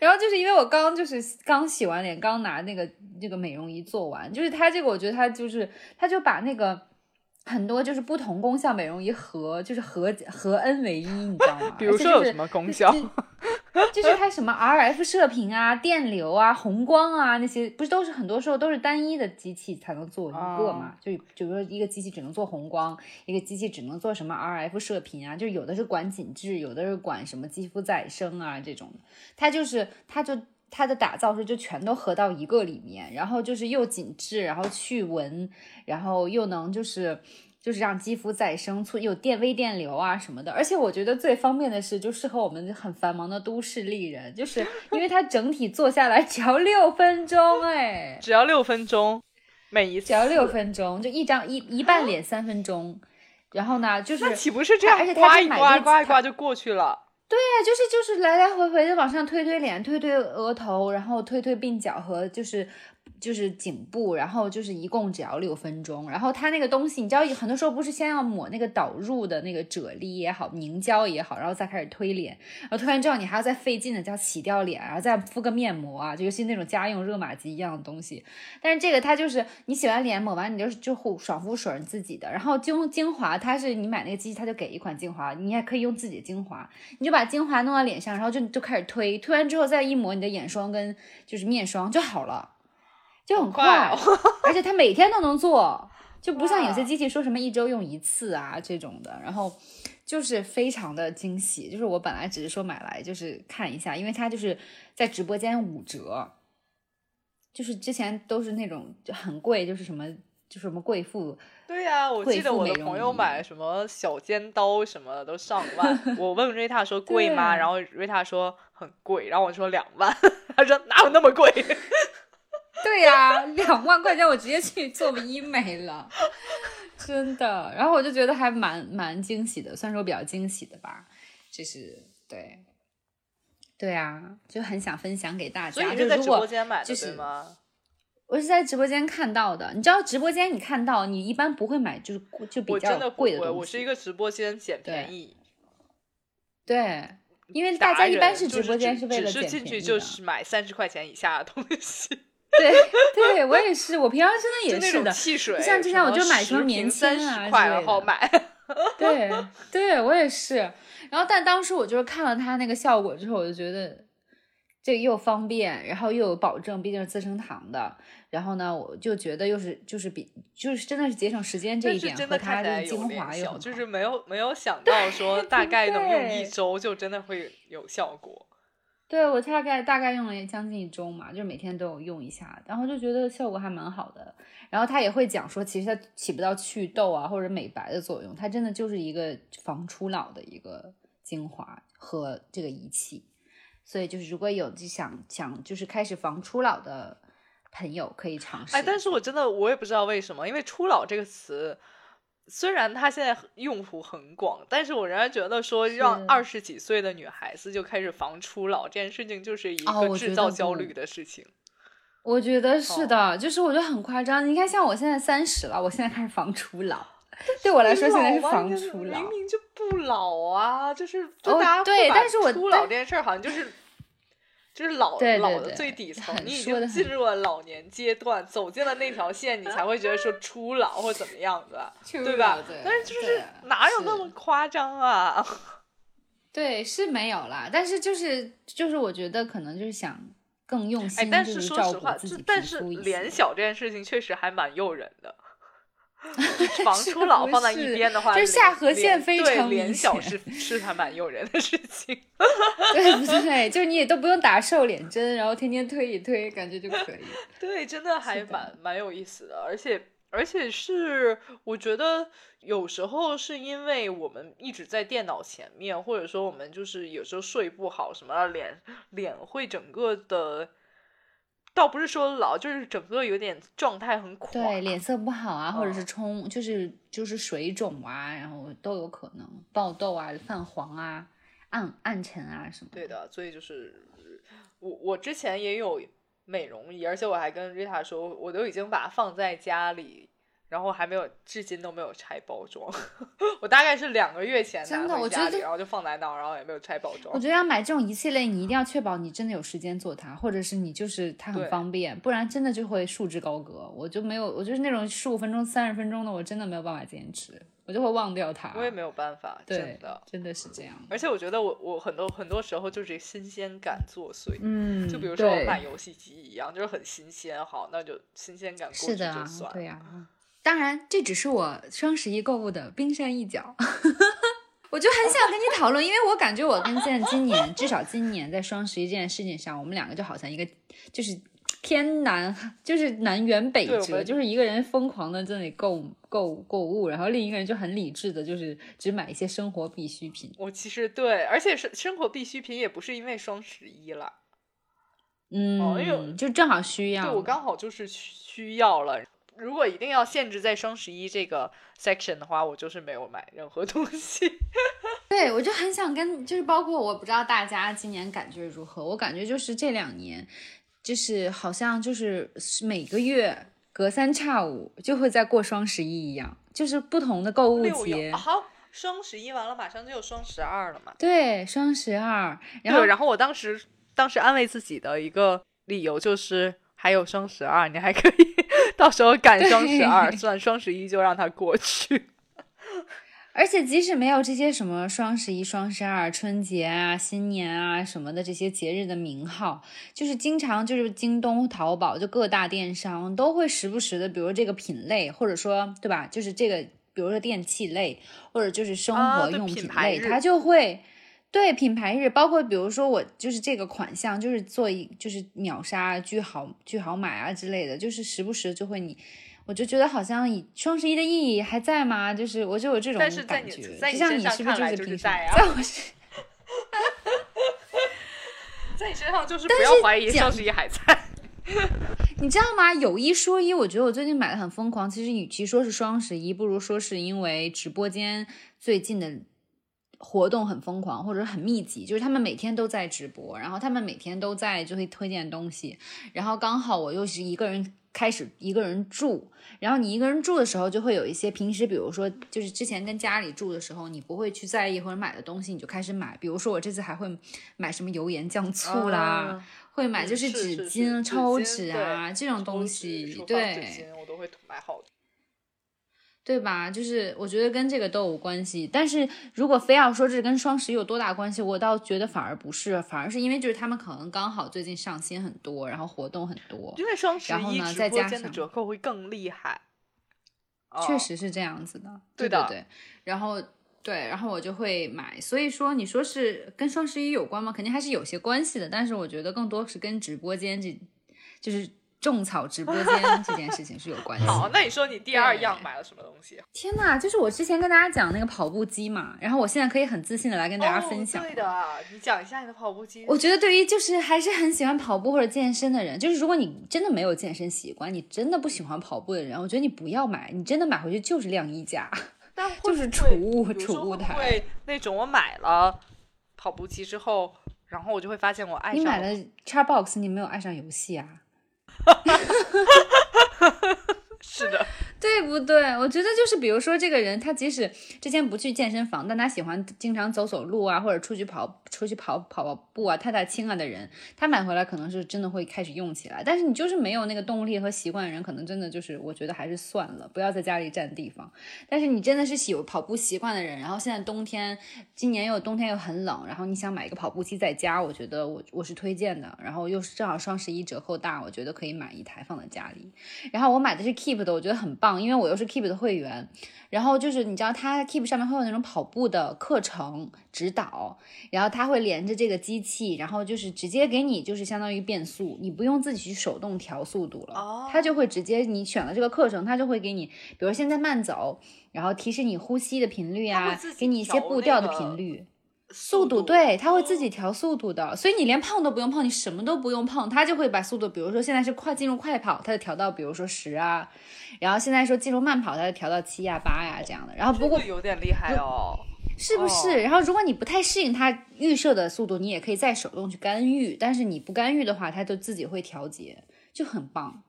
[SPEAKER 1] 然后就是因为我刚就是刚洗完脸，刚拿那个这个美容仪做完，就是他这个我觉得他就是他就把那个。很多就是不同功效美容仪合就是合合 N 为一，你知道吗？
[SPEAKER 2] 比如说有什么功效？
[SPEAKER 1] 就 是它什么 RF 射频啊、电流啊、红光啊那些，不是都是很多时候都是单一的机器才能做一个嘛？就比如说一个机器只能做红光，一个机器只能做什么 RF 射频啊？就有的是管紧致，有的是管什么肌肤再生啊这种。它就是它就。它的打造是就全都合到一个里面，然后就是又紧致，然后去纹，然后又能就是就是让肌肤再生，促有电微电流啊什么的。而且我觉得最方便的是，就适合我们很繁忙的都市丽人，就是 因为它整体做下来只要六分钟，哎，
[SPEAKER 2] 只要六分钟，每一次
[SPEAKER 1] 只要六分钟，就一张一一半脸三分钟，然后呢就是
[SPEAKER 2] 那岂不是这样？而且刮一刮刮一刮就过去了。
[SPEAKER 1] 对呀，就是就是来来回回的往上推推脸，推推额头，然后推推鬓角和就是。就是颈部，然后就是一共只要六分钟。然后它那个东西，你知道，很多时候不是先要抹那个导入的那个啫喱也好，凝胶也好，然后再开始推脸。然后推完之后，你还要再费劲的叫洗掉脸，然后再敷个面膜啊，就尤其那种家用热玛吉一样的东西。但是这个它就是你洗完脸抹完，你就就爽肤水自己的。然后精精华，它是你买那个机器，它就给一款精华，你也可以用自己的精华，你就把精华弄到脸上，然后就就开始推，推完之后再一抹你的眼霜跟就是面霜就好了。就很快，而且它每天都能做，就不像有些机器说什么一周用一次啊这种的，然后就是非常的惊喜。就是我本来只是说买来就是看一下，因为它就是在直播间五折，就是之前都是那种就很贵，就是什么就是什么贵妇。
[SPEAKER 2] 对呀，我记得我的朋友买什么小尖刀什么的都上万。我问瑞塔说贵吗？然后瑞塔说很贵，然后我说两万，他说哪有那么贵？
[SPEAKER 1] 对呀，两万块钱我直接去做医美了，真的。然后我就觉得还蛮蛮惊喜的，算是我比较惊喜的吧。就是对，对啊，就很想分享给大家。
[SPEAKER 2] 所以是在直播间买的对吗？
[SPEAKER 1] 我是在直播间看到的，你知道直播间你看到，你一般不会买，就是就比较贵的东
[SPEAKER 2] 西。我是一个直播间捡便宜。
[SPEAKER 1] 对，因为大家一般是直播间
[SPEAKER 2] 是
[SPEAKER 1] 为了
[SPEAKER 2] 捡便宜。进去就是买三十块钱以下的东西。
[SPEAKER 1] 对，对我也是，我平常真的也是的。
[SPEAKER 2] 汽水，
[SPEAKER 1] 像之前我就买什么棉签啊
[SPEAKER 2] 然后买。
[SPEAKER 1] 对，对我也是。然后，但当时我就是看了它那个效果之后，我就觉得这又方便，然后又有保证，毕竟是资生堂的。然后呢，我就觉得又是就是比就是真的是节省时间这一点和它的精华又
[SPEAKER 2] 就是没有没有想到说大概能用一周就真的会有效果。
[SPEAKER 1] 对我大概大概用了将近一周嘛，就是每天都有用一下，然后就觉得效果还蛮好的。然后他也会讲说，其实它起不到祛痘啊或者美白的作用，它真的就是一个防初老的一个精华和这个仪器。所以就是如果有就想想就是开始防初老的。朋友可以尝试，
[SPEAKER 2] 哎，但是我真的我也不知道为什么，因为“初老”这个词，虽然它现在用途很广，但是我仍然觉得说让二十几岁的女孩子就开始防初老这件事情，就是一个制造焦虑的事情。
[SPEAKER 1] 我觉得是的，就是我觉得很夸张。你看，像我现在三十了，我现在开始防初老，对我来说现在是防初老，
[SPEAKER 2] 明明就不老啊，就是就大家会把初老这件事儿好像就是。就是老老的最底层，你已经进入了老年阶段，走进了那条线，你才会觉得说初老或怎么样的，对吧？但是就是哪有那么夸张啊？
[SPEAKER 1] 对，是没有啦。但是就是就是，我觉得可能就是想更用心，
[SPEAKER 2] 但是
[SPEAKER 1] 说实话，
[SPEAKER 2] 但是脸小这件事情确实还蛮诱人的。防初老放在一边的话，
[SPEAKER 1] 就是下颌线非常
[SPEAKER 2] 脸小是是还蛮诱人的事情，
[SPEAKER 1] 对不对？就是你也都不用打瘦脸针，然后天天推一推，感觉就可以。
[SPEAKER 2] 对，真的还蛮蛮有意思的，而且而且是我觉得有时候是因为我们一直在电脑前面，或者说我们就是有时候睡不好什么，脸脸会整个的。倒不是说老，就是整个有点状态很垮，
[SPEAKER 1] 对，脸色不好啊，或者是冲，就是就是水肿啊，然后都有可能爆痘啊、泛黄啊、暗暗沉啊什么。
[SPEAKER 2] 对的，所以就是我我之前也有美容仪，而且我还跟瑞塔说，我都已经把它放在家里。然后还没有，至今都没有拆包装。我大概是两个月前拿回家里，然后就放在那儿，然后也没有拆包装。
[SPEAKER 1] 我觉得要买这种一系列，你一定要确保你真的有时间做它，或者是你就是它很方便，不然真的就会束之高阁。我就没有，我就是那种十五分钟、三十分钟的，我真的没有办法坚持，我就会忘掉它。
[SPEAKER 2] 我也没有办法，真的，
[SPEAKER 1] 真的是这样。
[SPEAKER 2] 而且我觉得我我很多很多时候就是新鲜感作祟，
[SPEAKER 1] 嗯，
[SPEAKER 2] 就比如说我买游戏机一样，就是很新鲜，好，那就新鲜感过去就算，
[SPEAKER 1] 对呀。当然，这只是我双十一购物的冰山一角。我就很想跟你讨论，因为我感觉我跟现在今年，至少今年在双十一这件事情上，我们两个就好像一个就是天南，就是南辕北辙，就是一个人疯狂的在那里购购购物，然后另一个人就很理智的，就是只买一些生活必需品。
[SPEAKER 2] 我其实对，而且是生活必需品也不是因为双十一了，
[SPEAKER 1] 嗯，
[SPEAKER 2] 因为
[SPEAKER 1] 就正好需要，
[SPEAKER 2] 对我刚好就是需要了。如果一定要限制在双十一这个 section 的话，我就是没有买任何东西。
[SPEAKER 1] 对，我就很想跟，就是包括我不知道大家今年感觉如何，我感觉就是这两年，就是好像就是每个月隔三差五就会在过双十一一样，就是不同的购物节。
[SPEAKER 2] 好，双十一完了，马上就有双十二了嘛？
[SPEAKER 1] 对，双十二。然后，
[SPEAKER 2] 然后我当时当时安慰自己的一个理由就是还有双十二，你还可以。到时候赶双十二，算双十一就让它过去。
[SPEAKER 1] 而且即使没有这些什么双十一、双十二、春节啊、新年啊什么的这些节日的名号，就是经常就是京东、淘宝就各大电商都会时不时的，比如这个品类，或者说对吧？就是这个，比如说电器类，或者就是生活用品类，它就会。对品牌日，包括比如说我就是这个款项，就是做一就是秒杀、巨好、巨好买啊之类的，就是时不时就会你。我就觉得好像以双十一的意义还在吗？就是我就有这种感觉，就像
[SPEAKER 2] 你
[SPEAKER 1] 是不是
[SPEAKER 2] 就是
[SPEAKER 1] 在
[SPEAKER 2] 啊？
[SPEAKER 1] 在我身，
[SPEAKER 2] 在你身上就是不要怀疑双十一还在。
[SPEAKER 1] 你知道吗？有一说一，我觉得我最近买的很疯狂。其实与其说是双十一，不如说是因为直播间最近的活动很疯狂，或者很密集。就是他们每天都在直播，然后他们每天都在就会推荐东西。然后刚好我又是一个人开始一个人住，然后你一个人住的时候，就会有一些平时比如说就是之前跟家里住的时候，你不会去在意或者买的东西，你就开始买。比如说我这次还会买什么油盐酱醋啦。会买就是纸巾、抽纸啊这种东西，对，
[SPEAKER 2] 我都会买好的，
[SPEAKER 1] 对吧？就是我觉得跟这个都有关系。但是如果非要说这跟双十一有多大关系，我倒觉得反而不是，反而是因为就是他们可能刚好最近上新很多，然后活动很多，
[SPEAKER 2] 因为双十
[SPEAKER 1] 一直播
[SPEAKER 2] 间的折扣会更厉害，
[SPEAKER 1] 确实是这样子的，对
[SPEAKER 2] 的，
[SPEAKER 1] 对。然后。对，然后我就会买，所以说你说是跟双十一有关吗？肯定还是有些关系的，但是我觉得更多是跟直播间这，就是种草直播间 这件事情是有关系。
[SPEAKER 2] 好，那你说你第二样买了什么东西？
[SPEAKER 1] 天呐，就是我之前跟大家讲那个跑步机嘛，然后我现在可以很自信的来跟大家分享。
[SPEAKER 2] 对的，你讲一下你的跑步机。
[SPEAKER 1] 我觉得对于就是还是很喜欢跑步或者健身的人，就是如果你真的没有健身习惯，你真的不喜欢跑步的人，我觉得你不要买，你真的买回去就是晾衣架。就是储物储物台，
[SPEAKER 2] 那种我买了跑步机之后，然后我就会发现我爱上。
[SPEAKER 1] 你买了 Xbox，你没有爱上游戏啊？
[SPEAKER 2] 是的。
[SPEAKER 1] 对不对？我觉得就是，比如说这个人，他即使之前不去健身房，但他喜欢经常走走路啊，或者出去跑、出去跑跑跑步啊、踏踏青啊的人，他买回来可能是真的会开始用起来。但是你就是没有那个动力和习惯的人，可能真的就是，我觉得还是算了，不要在家里占地方。但是你真的是有跑步习惯的人，然后现在冬天，今年又冬天又很冷，然后你想买一个跑步机在家，我觉得我我是推荐的。然后又是正好双十一折扣大，我觉得可以买一台放在家里。然后我买的是 Keep 的，我觉得很棒。因为我又是 Keep 的会员，然后就是你知道，它 Keep 上面会有那种跑步的课程指导，然后它会连着这个机器，然后就是直接给你就是相当于变速，你不用自己去手动调速度了，它就会直接你选了这个课程，它就会给你，比如现在慢走，然后提示你呼吸的频率啊，给你一些步调的频率。速度对，它会自己调速度的，所以你连碰都不用碰，你什么都不用碰，它就会把速度，比如说现在是快进入快跑，它就调到比如说十啊，然后现在说进入慢跑，它就调到七呀八呀这样的。然后不过
[SPEAKER 2] 有点厉害哦，
[SPEAKER 1] 是不是？然后如果你不太适应它预设的速度，你也可以再手动去干预，但是你不干预的话，它就自己会调节，就很棒。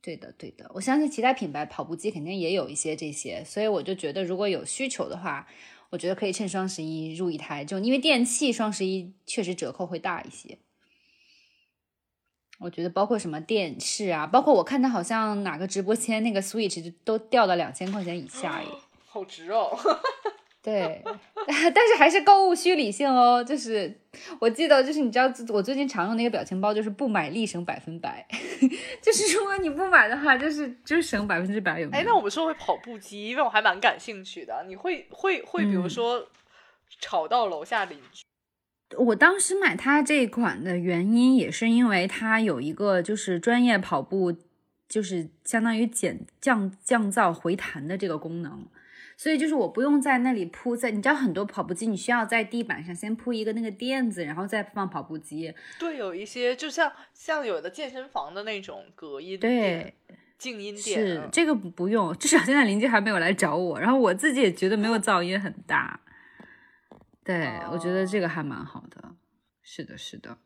[SPEAKER 1] 对的，对的，我相信其他品牌跑步机肯定也有一些这些，所以我就觉得如果有需求的话。我觉得可以趁双十一入一台，就因为电器双十一确实折扣会大一些。我觉得包括什么电视啊，包括我看他好像哪个直播间那个 Switch 都掉到两千块钱以下耶，
[SPEAKER 2] 好值哦。
[SPEAKER 1] 对，但是还是购物需理性哦。就是我记得，就是你知道，我最近常用那个表情包，就是不买立省百分百。就是如果你不买的话，就是就是省百分之百。有
[SPEAKER 2] 哎，那我们说回跑步机，因为我还蛮感兴趣的。你会会会，比如说吵到楼下邻居？
[SPEAKER 1] 我当时买它这款的原因，也是因为它有一个就是专业跑步，就是相当于减降降噪回弹的这个功能。所以就是我不用在那里铺在，你知道很多跑步机你需要在地板上先铺一个那个垫子，然后再放跑步机。
[SPEAKER 2] 对，有一些就像像有的健身房的那种隔音
[SPEAKER 1] 对
[SPEAKER 2] 静音垫。
[SPEAKER 1] 是这个不用，至少现在邻居还没有来找我，然后我自己也觉得没有噪音很大。对，我觉得这个还蛮好的。是的，是的。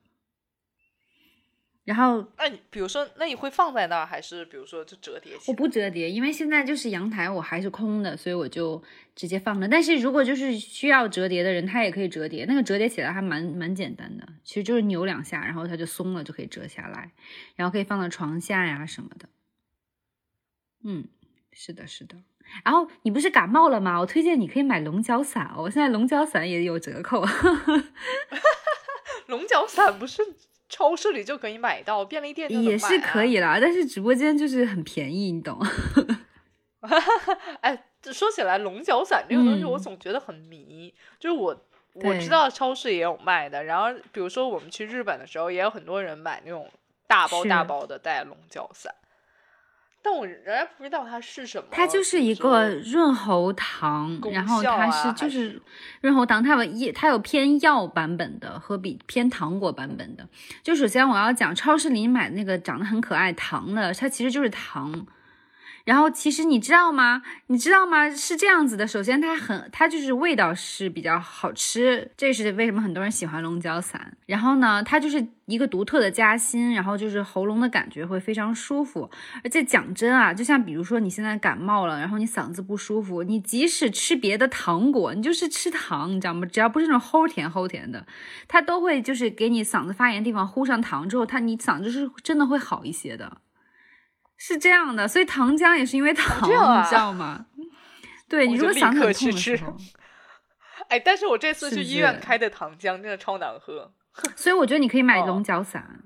[SPEAKER 1] 然后，
[SPEAKER 2] 那你比如说，那你会放在那儿，还是比如说就折叠起
[SPEAKER 1] 我不折叠，因为现在就是阳台我还是空的，所以我就直接放着。但是如果就是需要折叠的人，他也可以折叠，那个折叠起来还蛮蛮简单的，其实就是扭两下，然后它就松了，就可以折下来，然后可以放到床下呀什么的。嗯，是的，是的。然后你不是感冒了吗？我推荐你可以买龙角散哦，现在龙角散也有折扣。
[SPEAKER 2] 龙角散不是？超市里就可以买到，便利店
[SPEAKER 1] 也是可以啦，但是直播间就是很便宜，你懂？
[SPEAKER 2] 哎，说起来龙角散这个东西，我总觉得很迷。就是我我知道超市也有卖的，然后比如说我们去日本的时候，也有很多人买那种大包大包的带龙角散。但我仍然不知道它是什么。
[SPEAKER 1] 它就是一个润喉糖，然后它
[SPEAKER 2] 是
[SPEAKER 1] 就是润喉糖，它有一它有偏药版本的和比偏糖果版本的。就首先我要讲超市里买那个长得很可爱糖的，它其实就是糖。然后其实你知道吗？你知道吗？是这样子的。首先它很，它就是味道是比较好吃，这是为什么很多人喜欢龙角散。然后呢，它就是一个独特的夹心，然后就是喉咙的感觉会非常舒服。而且讲真啊，就像比如说你现在感冒了，然后你嗓子不舒服，你即使吃别的糖果，你就是吃糖，你知道吗？只要不是那种齁甜齁甜的，它都会就是给你嗓子发炎地方糊上糖之后，它你嗓子是真的会好一些的。是这样的，所以糖浆也是因为糖，你知道吗？对你如果嗓子痛的时候，
[SPEAKER 2] 哎，但是我这次去医院开的糖浆真的超难喝，
[SPEAKER 1] 所以我觉得你可以买龙角散。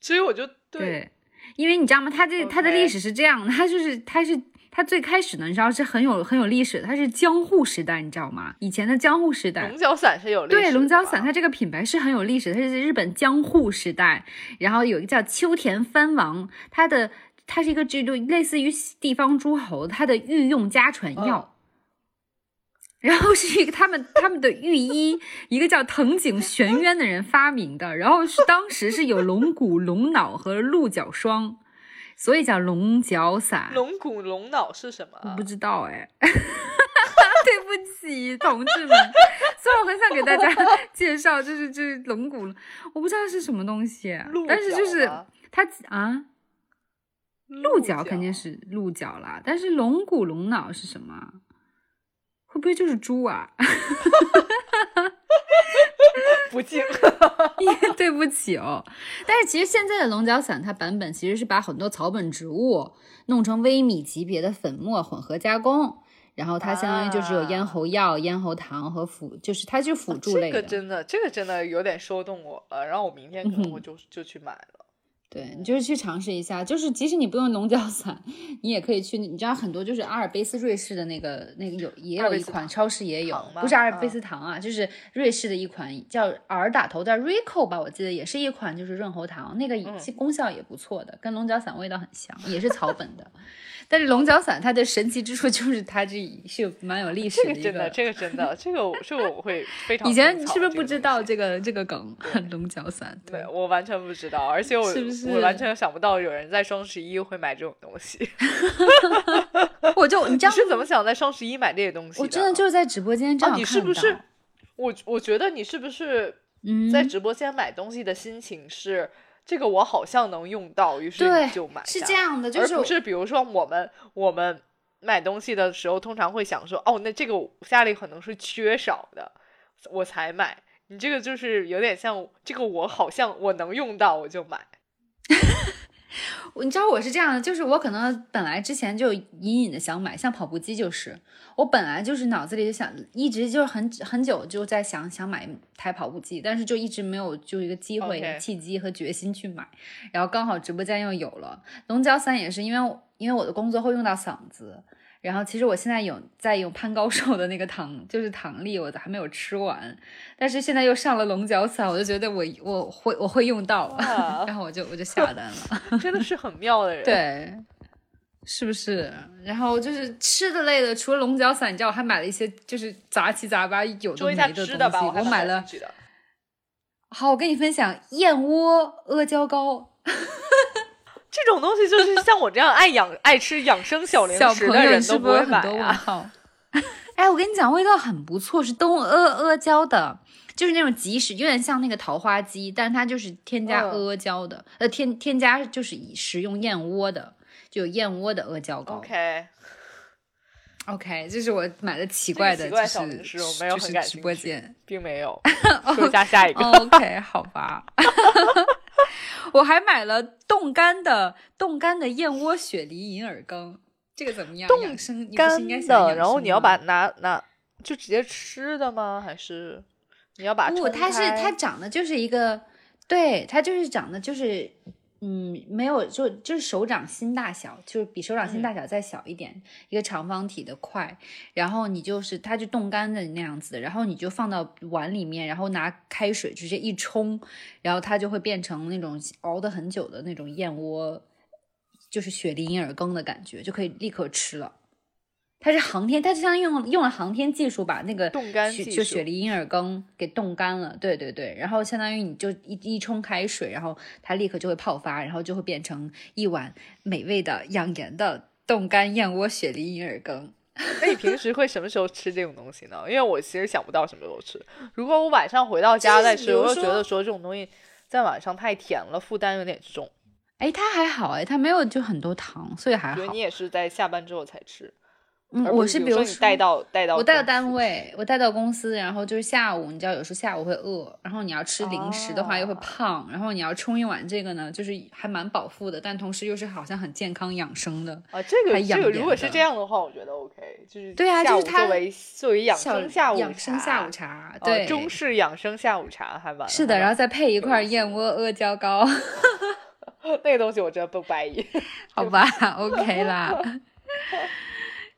[SPEAKER 2] 所以我就
[SPEAKER 1] 对，因为你知道吗？它这它的历史是这样的，它就是它是。它最开始呢，你知道是很有很有历史，它是江户时代，你知道吗？以前的江户时代，
[SPEAKER 2] 龙角散是有历
[SPEAKER 1] 史。对，龙角散它这个品牌是很有历史，它是日本江户时代，然后有一个叫秋田藩王，它的它是一个这就类似于地方诸侯，它的御用家传药，然后是一个他们他们的御医，一个叫藤井玄渊的人发明的，然后是当时是有龙骨、龙脑和鹿角霜。所以叫龙角散，
[SPEAKER 2] 龙骨龙脑是什么？
[SPEAKER 1] 我不知道哎，对不起同志们，虽然我很想给大家 介绍，就是就是龙骨，我不知道是什么东西，但是就是它啊，鹿角肯定是鹿角啦，但是龙骨龙脑是什么？会不会就是猪啊？
[SPEAKER 2] 不敬，
[SPEAKER 1] 对不起哦。但是其实现在的龙角散，它版本其实是把很多草本植物弄成微米级别的粉末混合加工，然后它相当于就是有咽喉药、咽喉糖和辅，就是它就辅助类
[SPEAKER 2] 的。这个真的，这个真的有点说动我了。然后我明天可能我就就去买了。
[SPEAKER 1] 对你就是去尝试一下，就是即使你不用龙角散，你也可以去。你知道很多就是阿尔卑斯瑞士的那个那个有也有一款超市也有，不是阿尔卑斯糖啊，就是瑞士的一款叫 R 打头的 Rico 吧，我记得也是一款就是润喉糖，那个功效也不错的，跟龙角散味道很像，也是草本的。但是龙角散它的神奇之处就是它这是有蛮有历史的
[SPEAKER 2] 这个，真的，这个真的，这个这个我会非常。
[SPEAKER 1] 以前你是不是不知道这个这个梗？龙角散，
[SPEAKER 2] 对我完全不知道，而且我我完全想不到有人在双十一会买这种东西。
[SPEAKER 1] 我就你知道
[SPEAKER 2] 是怎么想在双十一买这些东西？
[SPEAKER 1] 我真的就是在直播间这样
[SPEAKER 2] 你是不是？我我觉得你是不是在直播间买东西的心情是？这个我好像能用到，于是你就买。
[SPEAKER 1] 是这样的，而
[SPEAKER 2] 不是比如说我们我们买东西的时候，通常会想说，哦，那这个家里可能是缺少的，我才买。你这个就是有点像这个，我好像我能用到，我就买。
[SPEAKER 1] 你知道我是这样的，就是我可能本来之前就隐隐的想买，像跑步机就是，我本来就是脑子里就想，一直就是很很久就在想想买台跑步机，但是就一直没有就一个机会、契机和决心去买，然后刚好直播间又有了龙角散，也是因为因为我的工作会用到嗓子。然后其实我现在有在用潘高寿的那个糖，就是糖粒，我还没有吃完。但是现在又上了龙角散，我就觉得我我会我会用到，然后我就我就下单了。
[SPEAKER 2] 真的是很妙的人，
[SPEAKER 1] 对，是不是？然后就是吃的类的，除了龙角散，你知道我还买了一些就是杂七杂八有的没的东西。我买了。好，我跟你分享燕窝阿胶糕。
[SPEAKER 2] 这种东西就是像我这样爱养爱吃养生小零食的人都不会买啊！
[SPEAKER 1] 哎，我跟你讲，味道很不错，是东阿阿胶的，就是那种即食，有点像那个桃花鸡，但是它就是添加阿胶的，呃，添添加就是以食用燕窝的，就有燕窝的阿胶糕。OK，OK，这是我买的奇怪的，就是就是直播间
[SPEAKER 2] 并没有。说一下下一个。
[SPEAKER 1] OK，好吧。我还买了冻干的冻干的燕窝雪梨银耳羹，这个怎么样？
[SPEAKER 2] 冻生
[SPEAKER 1] 干
[SPEAKER 2] 的，然后你要把拿拿就直接吃的吗？还是你要把
[SPEAKER 1] 不？它是它长得就是一个，对，它就是长得就是。嗯，没有，就就是手掌心大小，就是比手掌心大小再小一点，一个长方体的块，然后你就是它就冻干的那样子，然后你就放到碗里面，然后拿开水直接一冲，然后它就会变成那种熬的很久的那种燕窝就是雪梨银耳羹的感觉，就可以立刻吃了。它是航天，它就像用用了航天技术把那个
[SPEAKER 2] 冻干
[SPEAKER 1] 雪就雪梨银耳羹给冻干了。对对对，然后相当于你就一一冲开水，然后它立刻就会泡发，然后就会变成一碗美味的养颜的冻干燕窝雪梨银耳羹。
[SPEAKER 2] 那你平时会什么时候吃这种东西呢？因为我其实想不到什么时候吃。如果我晚上回到家再吃，我又觉得说这种东西在晚上太甜了，负担有点重。
[SPEAKER 1] 哎，它还好哎，它没有就很多糖，所以还好。
[SPEAKER 2] 你也是在下班之后才吃。
[SPEAKER 1] 嗯，我
[SPEAKER 2] 是
[SPEAKER 1] 比如
[SPEAKER 2] 说带到带到
[SPEAKER 1] 我带到单位，我带到公司，然后就是下午，你知道有时候下午会饿，然后你要吃零食的话又会胖，然后你要冲一碗这个呢，就是还蛮饱腹的，但同时又是好像很健康养生的
[SPEAKER 2] 啊。这个这个如果是这样的话，我觉得 OK，就是
[SPEAKER 1] 对啊，就是
[SPEAKER 2] 它作为作为养生下午
[SPEAKER 1] 养生下午茶，对
[SPEAKER 2] 中式养生下午茶还蛮
[SPEAKER 1] 是的，然后再配一块燕窝阿胶糕，
[SPEAKER 2] 那个东西我真的不白意，
[SPEAKER 1] 好吧，OK 啦。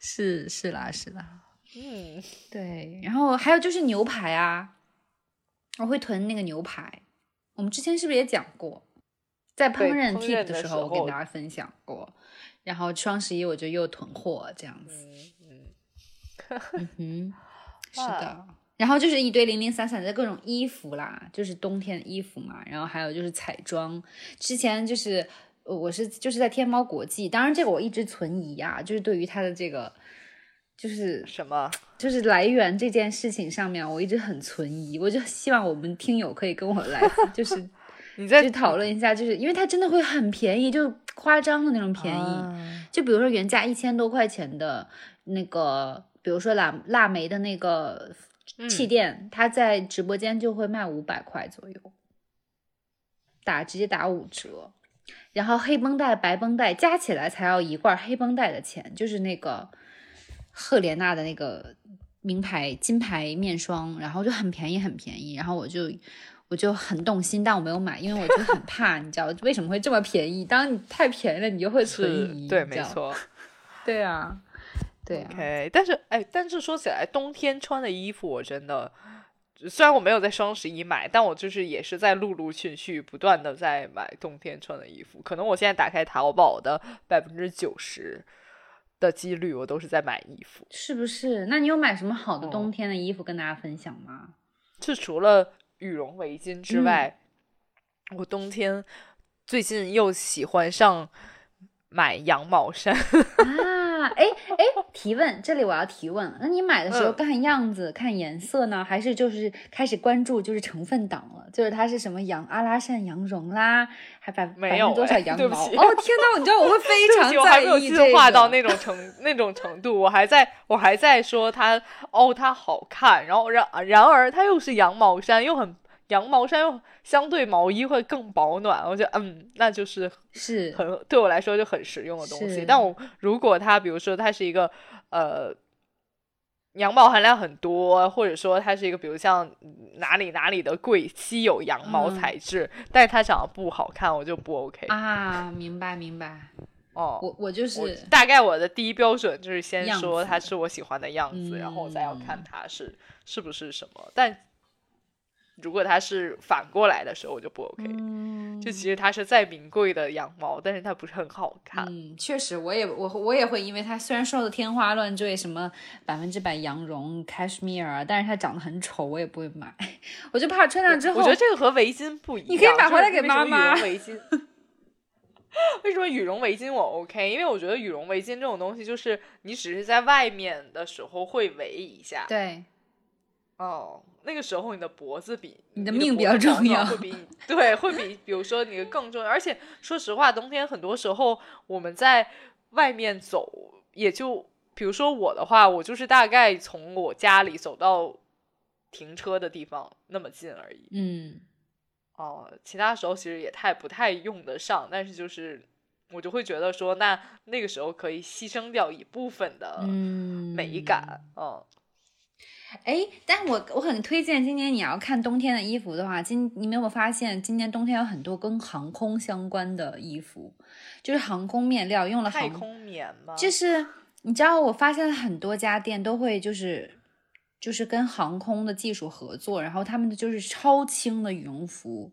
[SPEAKER 1] 是是啦是啦，
[SPEAKER 2] 嗯，
[SPEAKER 1] 对，然后还有就是牛排啊，我会囤那个牛排。我们之前是不是也讲过，在
[SPEAKER 2] 烹
[SPEAKER 1] 饪 tip
[SPEAKER 2] 的
[SPEAKER 1] 时候，我跟大家分享过。然后双十一我就又囤货这样子，
[SPEAKER 2] 嗯
[SPEAKER 1] 嗯哼，是的。然后就是一堆零零散散的各种衣服啦，就是冬天的衣服嘛。然后还有就是彩妆，之前就是。我是就是在天猫国际，当然这个我一直存疑啊，就是对于它的这个就是
[SPEAKER 2] 什么，
[SPEAKER 1] 就是来源这件事情上面，我一直很存疑。我就希望我们听友可以跟我来，就是
[SPEAKER 2] 你再
[SPEAKER 1] 去讨论一下，就是因为它真的会很便宜，就夸张的那种便宜。就比如说原价一千多块钱的那个，比如说腊腊梅的那个气垫，它在直播间就会卖五百块左右，打直接打五折。然后黑绷带、白绷带加起来才要一罐黑绷带的钱，就是那个赫莲娜的那个名牌金牌面霜，然后就很便宜，很便宜。然后我就我就很动心，但我没有买，因为我就很 怕，你知道为什么会这么便宜？当你太便宜了，你就会存疑。
[SPEAKER 2] 对，没错。
[SPEAKER 1] 对啊，对啊。
[SPEAKER 2] OK，但是哎，但是说起来，冬天穿的衣服我真的。虽然我没有在双十一买，但我就是也是在陆陆续续不断的在买冬天穿的衣服。可能我现在打开淘宝的百分之九十的几率，我都是在买衣服，
[SPEAKER 1] 是不是？那你有买什么好的冬天的衣服跟大家分享吗？
[SPEAKER 2] 是除了羽绒围巾之外，我冬天最近又喜欢上买羊毛衫
[SPEAKER 1] 啊。哎哎，提问，这里我要提问，那你买的时候看样子、看颜色呢，还是就是开始关注就是成分党了？就是它是什么羊阿拉善羊绒啦，还百百分多少羊毛？哦天哪，你知道我会 非常在意这
[SPEAKER 2] 个，到那种程那种程度，我还在我还在说它哦它好看，然后然然而它又是羊毛衫，又很。羊毛衫相对毛衣会更保暖，我觉得嗯，那就是
[SPEAKER 1] 是
[SPEAKER 2] 很对我来说就很实用的东西。但我如果它比如说它是一个呃羊毛含量很多，或者说它是一个比如像哪里哪里的贵稀有羊毛材质，但是它长得不好看，我就不 OK
[SPEAKER 1] 啊。明白明白
[SPEAKER 2] 哦，
[SPEAKER 1] 我我就是
[SPEAKER 2] 大概我的第一标准就是先说它是我喜欢的样子，然后我再要看它是是不是什么，但。如果它是反过来的时候，我就不 OK。就其实它是再名贵的羊毛，但是它不是很好看。
[SPEAKER 1] 嗯，确实，我也我我也会，因为它虽然说的天花乱坠，什么百分之百羊绒、cashmere 啊，但是它长得很丑，我也不会买。我就怕穿上之后，
[SPEAKER 2] 我觉得这个和围巾不一样。
[SPEAKER 1] 你可以买回来给妈妈。
[SPEAKER 2] 围巾？为什么羽绒围巾我 OK？因为我觉得羽绒围巾这种东西，就是你只是在外面的时候会围一下。
[SPEAKER 1] 对。
[SPEAKER 2] 哦。那个时候，你的脖子比
[SPEAKER 1] 你的
[SPEAKER 2] 命
[SPEAKER 1] 比较重要，
[SPEAKER 2] 会比 对，会比比如说你更重要。而且说实话，冬天很多时候我们在外面走，也就比如说我的话，我就是大概从我家里走到停车的地方那么近而已。
[SPEAKER 1] 嗯，
[SPEAKER 2] 哦，其他时候其实也太不太用得上，但是就是我就会觉得说，那那个时候可以牺牲掉一部分的美感，嗯。
[SPEAKER 1] 哎，但我我很推荐今年你要看冬天的衣服的话，今你没有发现今年冬天有很多跟航空相关的衣服，就是航空面料用了
[SPEAKER 2] 太空棉吗？
[SPEAKER 1] 就是你知道，我发现了很多家店都会就是就是跟航空的技术合作，然后他们的就是超轻的羽绒服，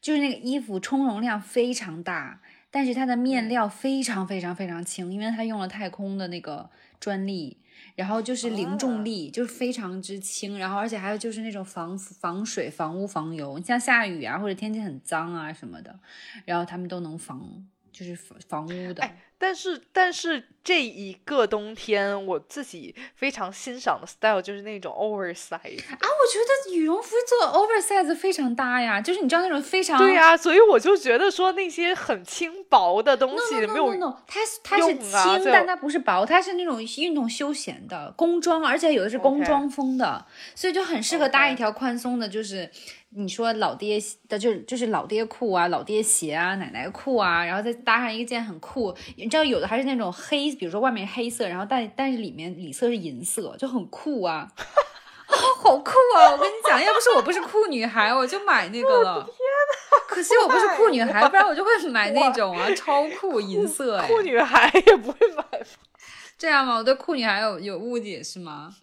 [SPEAKER 1] 就是那个衣服充绒量非常大。但是它的面料非常非常非常轻，因为它用了太空的那个专利，然后就是零重力，就是非常之轻，然后而且还有就是那种防防水、防污、防油，像下雨啊或者天气很脏啊什么的，然后他们都能防，就是防防污的。
[SPEAKER 2] 但是，但是这一个冬天，我自己非常欣赏的 style 就是那种 oversize 啊。我觉
[SPEAKER 1] 得羽绒服做 oversize 非常搭呀，就是你知道那种非常
[SPEAKER 2] 对呀，所以我就觉得说那些很轻薄的东西没有
[SPEAKER 1] 用。它它是轻，但它不是薄，它是那种运动休闲的工装，而且有的是工装风的，所以就很适合搭一条宽松的，就是。你说老爹的就就是老爹裤啊，老爹鞋啊，奶奶裤啊，然后再搭上一件很酷，你知道有的还是那种黑，比如说外面黑色，然后但但是里面里色是银色，就很酷啊，啊，好酷啊！我跟你讲，要不是我不是酷女孩，我就买那个了。天呐，可惜我不是酷女孩，不然我就会买那种啊，超酷银色。
[SPEAKER 2] 酷女孩也不会买。
[SPEAKER 1] 这样吗？我对酷女孩有有误解是吗？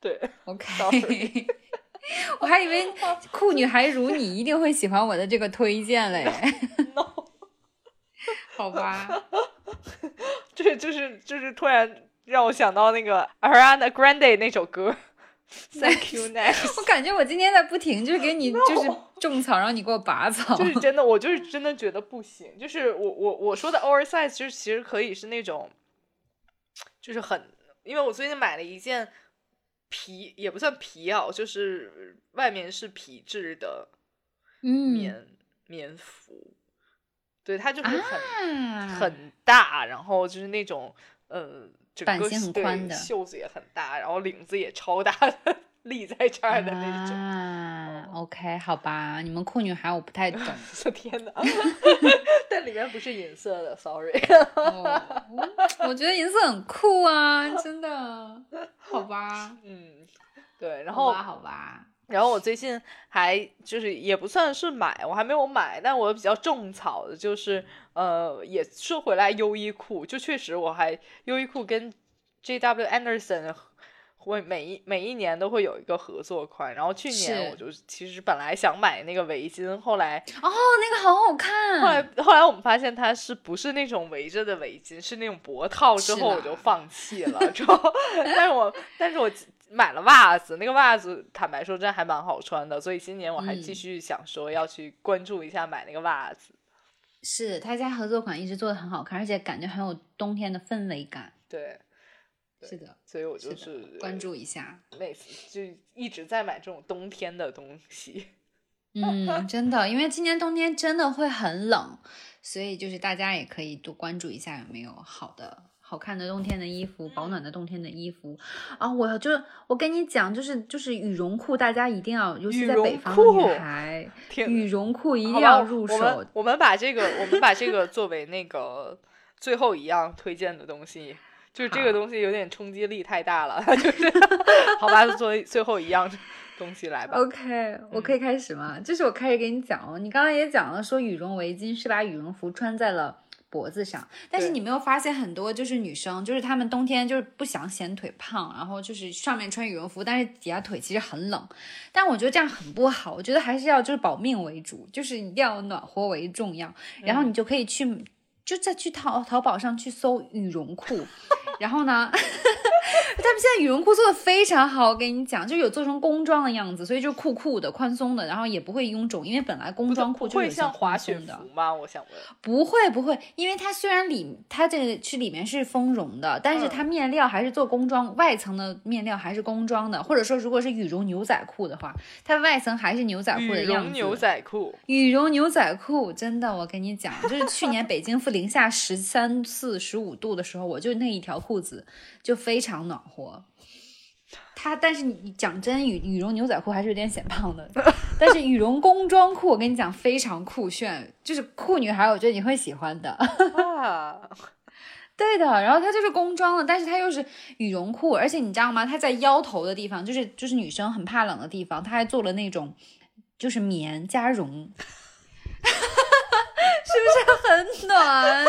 [SPEAKER 2] 对，
[SPEAKER 1] OK。我还以为酷女孩如你一定会喜欢我的这个推荐嘞。好吧，
[SPEAKER 2] 这就是就是突然让我想到那个 Ariana Grande 那首歌。Thank you next。
[SPEAKER 1] 我感觉我今天在不停就是给你就是种草，让你给我拔草。
[SPEAKER 2] 就是真的，我就是真的觉得不行。就是我我我说的 oversize 就是其实可以是那种，就是很，因为我最近买了一件。皮也不算皮袄，就是外面是皮质的棉棉服，对，它就是很很大，然后就是那种呃，
[SPEAKER 1] 版型很宽的，
[SPEAKER 2] 袖子也很大，然后领子也超大的。立在这儿的那种
[SPEAKER 1] 啊，OK，好吧，你们酷女孩我不太懂。
[SPEAKER 2] 天哪，但里面不是银色的，Sorry。
[SPEAKER 1] 我觉得银色很酷啊，真的。好吧，
[SPEAKER 2] 嗯，对，然后
[SPEAKER 1] 好吧，
[SPEAKER 2] 然后我最近还就是也不算是买，我还没有买，但我比较种草的就是呃，也说回来优衣库，就确实我还优衣库跟 JW Anderson。会每一每一年都会有一个合作款，然后去年我就其实本来想买那个围巾，后来
[SPEAKER 1] 哦那个好好看，
[SPEAKER 2] 后来后来我们发现它是不是那种围着的围巾，是那种脖套，之后我就放弃了。之后，但是我但是我买了袜子，那个袜子坦白说真的还蛮好穿的，所以今年我还继续想说要去关注一下买那个袜子。
[SPEAKER 1] 是他家合作款一直做的很好看，而且感觉很有冬天的氛围感。
[SPEAKER 2] 对。
[SPEAKER 1] 是的，
[SPEAKER 2] 所以我就是
[SPEAKER 1] 关注一下，
[SPEAKER 2] 每次就一直在买这种冬天的东西。
[SPEAKER 1] 嗯，真的，因为今年冬天真的会很冷，所以就是大家也可以多关注一下有没有好的、好看的冬天的衣服，保暖的冬天的衣服啊！我就我跟你讲，就是就是羽绒裤，大家一定要，尤其在北方的女孩，羽绒裤一定要入手。我
[SPEAKER 2] 们我们把这个我们把这个作为那个最后一样推荐的东西。就是这个东西有点冲击力太大了，就是好吧，作为最后一样东西来吧。
[SPEAKER 1] OK，我可以开始吗？就是我开始给你讲哦，你刚刚也讲了，说羽绒围巾是把羽绒服穿在了脖子上，但是你没有发现很多就是女生，就是她们冬天就是不想显腿胖，然后就是上面穿羽绒服，但是底下腿其实很冷，但我觉得这样很不好，我觉得还是要就是保命为主，就是一定要暖和为重要，然后你就可以去。就再去淘淘宝上去搜羽绒裤，然后呢，他们现在羽绒裤做的非常好，我跟你讲，就有做成工装的样子，所以就酷酷的、宽松的，然后也不会臃肿，因为本来工装裤就是
[SPEAKER 2] 像
[SPEAKER 1] 滑雪服
[SPEAKER 2] 吗？我想问，
[SPEAKER 1] 不会不会，因为它虽然里它这个是里面是丰绒的，但是它面料还是做工装，外层的面料还是工装的，或者说如果是羽绒牛仔裤的话，它外层还是牛仔裤的样子。羽绒
[SPEAKER 2] 牛仔裤，
[SPEAKER 1] 羽绒牛仔裤，真的，我跟你讲，就是去年北京负。零下十三四十五度的时候，我就那一条裤子就非常暖和。它，但是你讲真，羽羽绒牛仔裤还是有点显胖的。但是羽绒工装裤，我跟你讲非常酷炫，就是酷女孩，我觉得你会喜欢的。对的，然后它就是工装的，但是它又是羽绒裤，而且你知道吗？它在腰头的地方，就是就是女生很怕冷的地方，它还做了那种就是棉加绒。是不是很暖？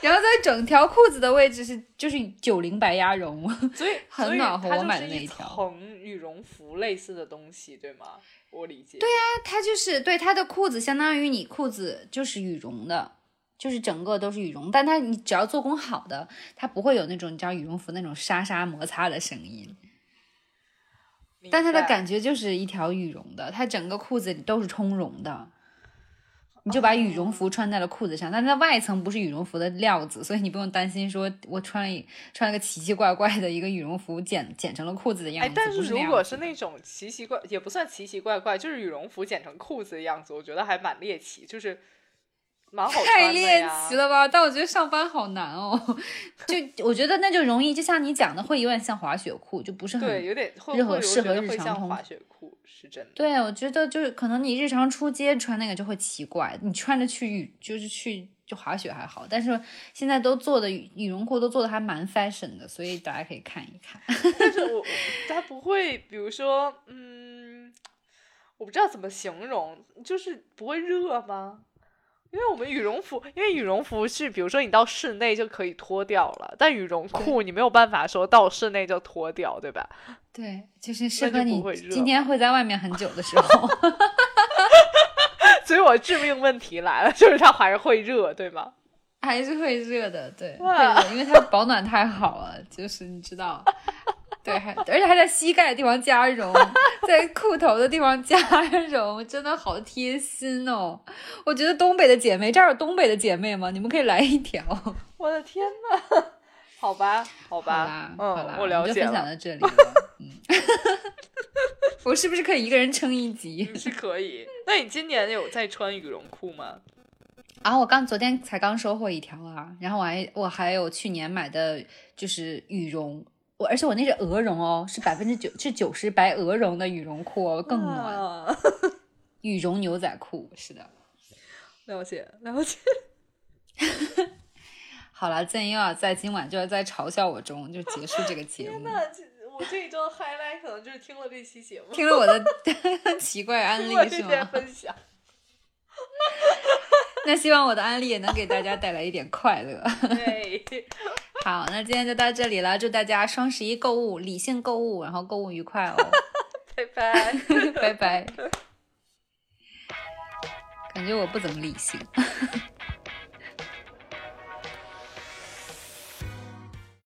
[SPEAKER 1] 然后在整条裤子的位置是就是九零白鸭绒，
[SPEAKER 2] 所以
[SPEAKER 1] 很暖和。我买的那一条
[SPEAKER 2] 层羽绒服类似的东西，对吗？我理解。
[SPEAKER 1] 对啊，它就是对它的裤子，相当于你裤子就是羽绒的，就是整个都是羽绒，但它你只要做工好的，它不会有那种你知道羽绒服那种沙沙摩擦的声音。但它的感觉就是一条羽绒的，它整个裤子里都是充绒的，你就把羽绒服穿在了裤子上，但它外层不是羽绒服的料子，所以你不用担心说我穿了穿了个奇奇怪怪的一个羽绒服剪剪成了裤子的样子。哎，
[SPEAKER 2] 但是如果是那种奇奇怪，也不算奇奇怪怪，就是羽绒服剪成裤子的样子，我觉得还蛮猎奇，就是。
[SPEAKER 1] 太猎奇了吧！但我觉得上班好难哦。就我觉得那就容易，就像你讲的，会有点像滑雪裤，就不是很
[SPEAKER 2] 对，有点
[SPEAKER 1] 适合适合日常
[SPEAKER 2] 通。滑雪裤是真的。
[SPEAKER 1] 对，我觉得就是可能你日常出街穿那个就会奇怪，你穿着去就是去就滑雪还好，但是现在都做的羽绒裤都做的还蛮 fashion 的，所以大家可以看一看。
[SPEAKER 2] 但是我它不会，比如说，嗯，我不知道怎么形容，就是不会热吗？因为我们羽绒服，因为羽绒服是，比如说你到室内就可以脱掉了，但羽绒裤你没有办法说到室内就脱掉，对吧？
[SPEAKER 1] 对，就是适合你今天会在外面很久的时候。
[SPEAKER 2] 所以我致命问题来了，就是它还是会热，对吗？
[SPEAKER 1] 还是会热的，对，会热，因为它保暖太好了，就是你知道。对，还而且还在膝盖的地方加绒，在裤头的地方加绒，真的好贴心哦！我觉得东北的姐妹，这儿有东北的姐妹吗？你们可以来一条。
[SPEAKER 2] 我的天呐，好吧，
[SPEAKER 1] 好
[SPEAKER 2] 吧，嗯，我
[SPEAKER 1] 了
[SPEAKER 2] 解
[SPEAKER 1] 了。就分享到这里了。嗯，我是不是可以一个人撑一集？
[SPEAKER 2] 是可以。那你今年有在穿羽绒裤吗？
[SPEAKER 1] 啊，我刚昨天才刚收获一条啊，然后我还我还有去年买的就是羽绒。我而且我那是鹅绒哦，是百分之九是九十白鹅绒的羽绒裤哦，更暖。羽绒牛仔裤是的，
[SPEAKER 2] 了解了解。
[SPEAKER 1] 好了，建议要在今晚就要在嘲笑我中就结束这个节目。
[SPEAKER 2] 天呐，我这一周 highlight 可能就是听了这期节目，
[SPEAKER 1] 听了我的 奇怪案例是吗？
[SPEAKER 2] 分享。
[SPEAKER 1] 那希望我的安利也能给大家带来一点快乐。
[SPEAKER 2] 对。
[SPEAKER 1] 好，那今天就到这里了。祝大家双十一购物理性购物，然后购物愉快哦！
[SPEAKER 2] 拜拜，
[SPEAKER 1] 拜拜。感觉我不怎么理性。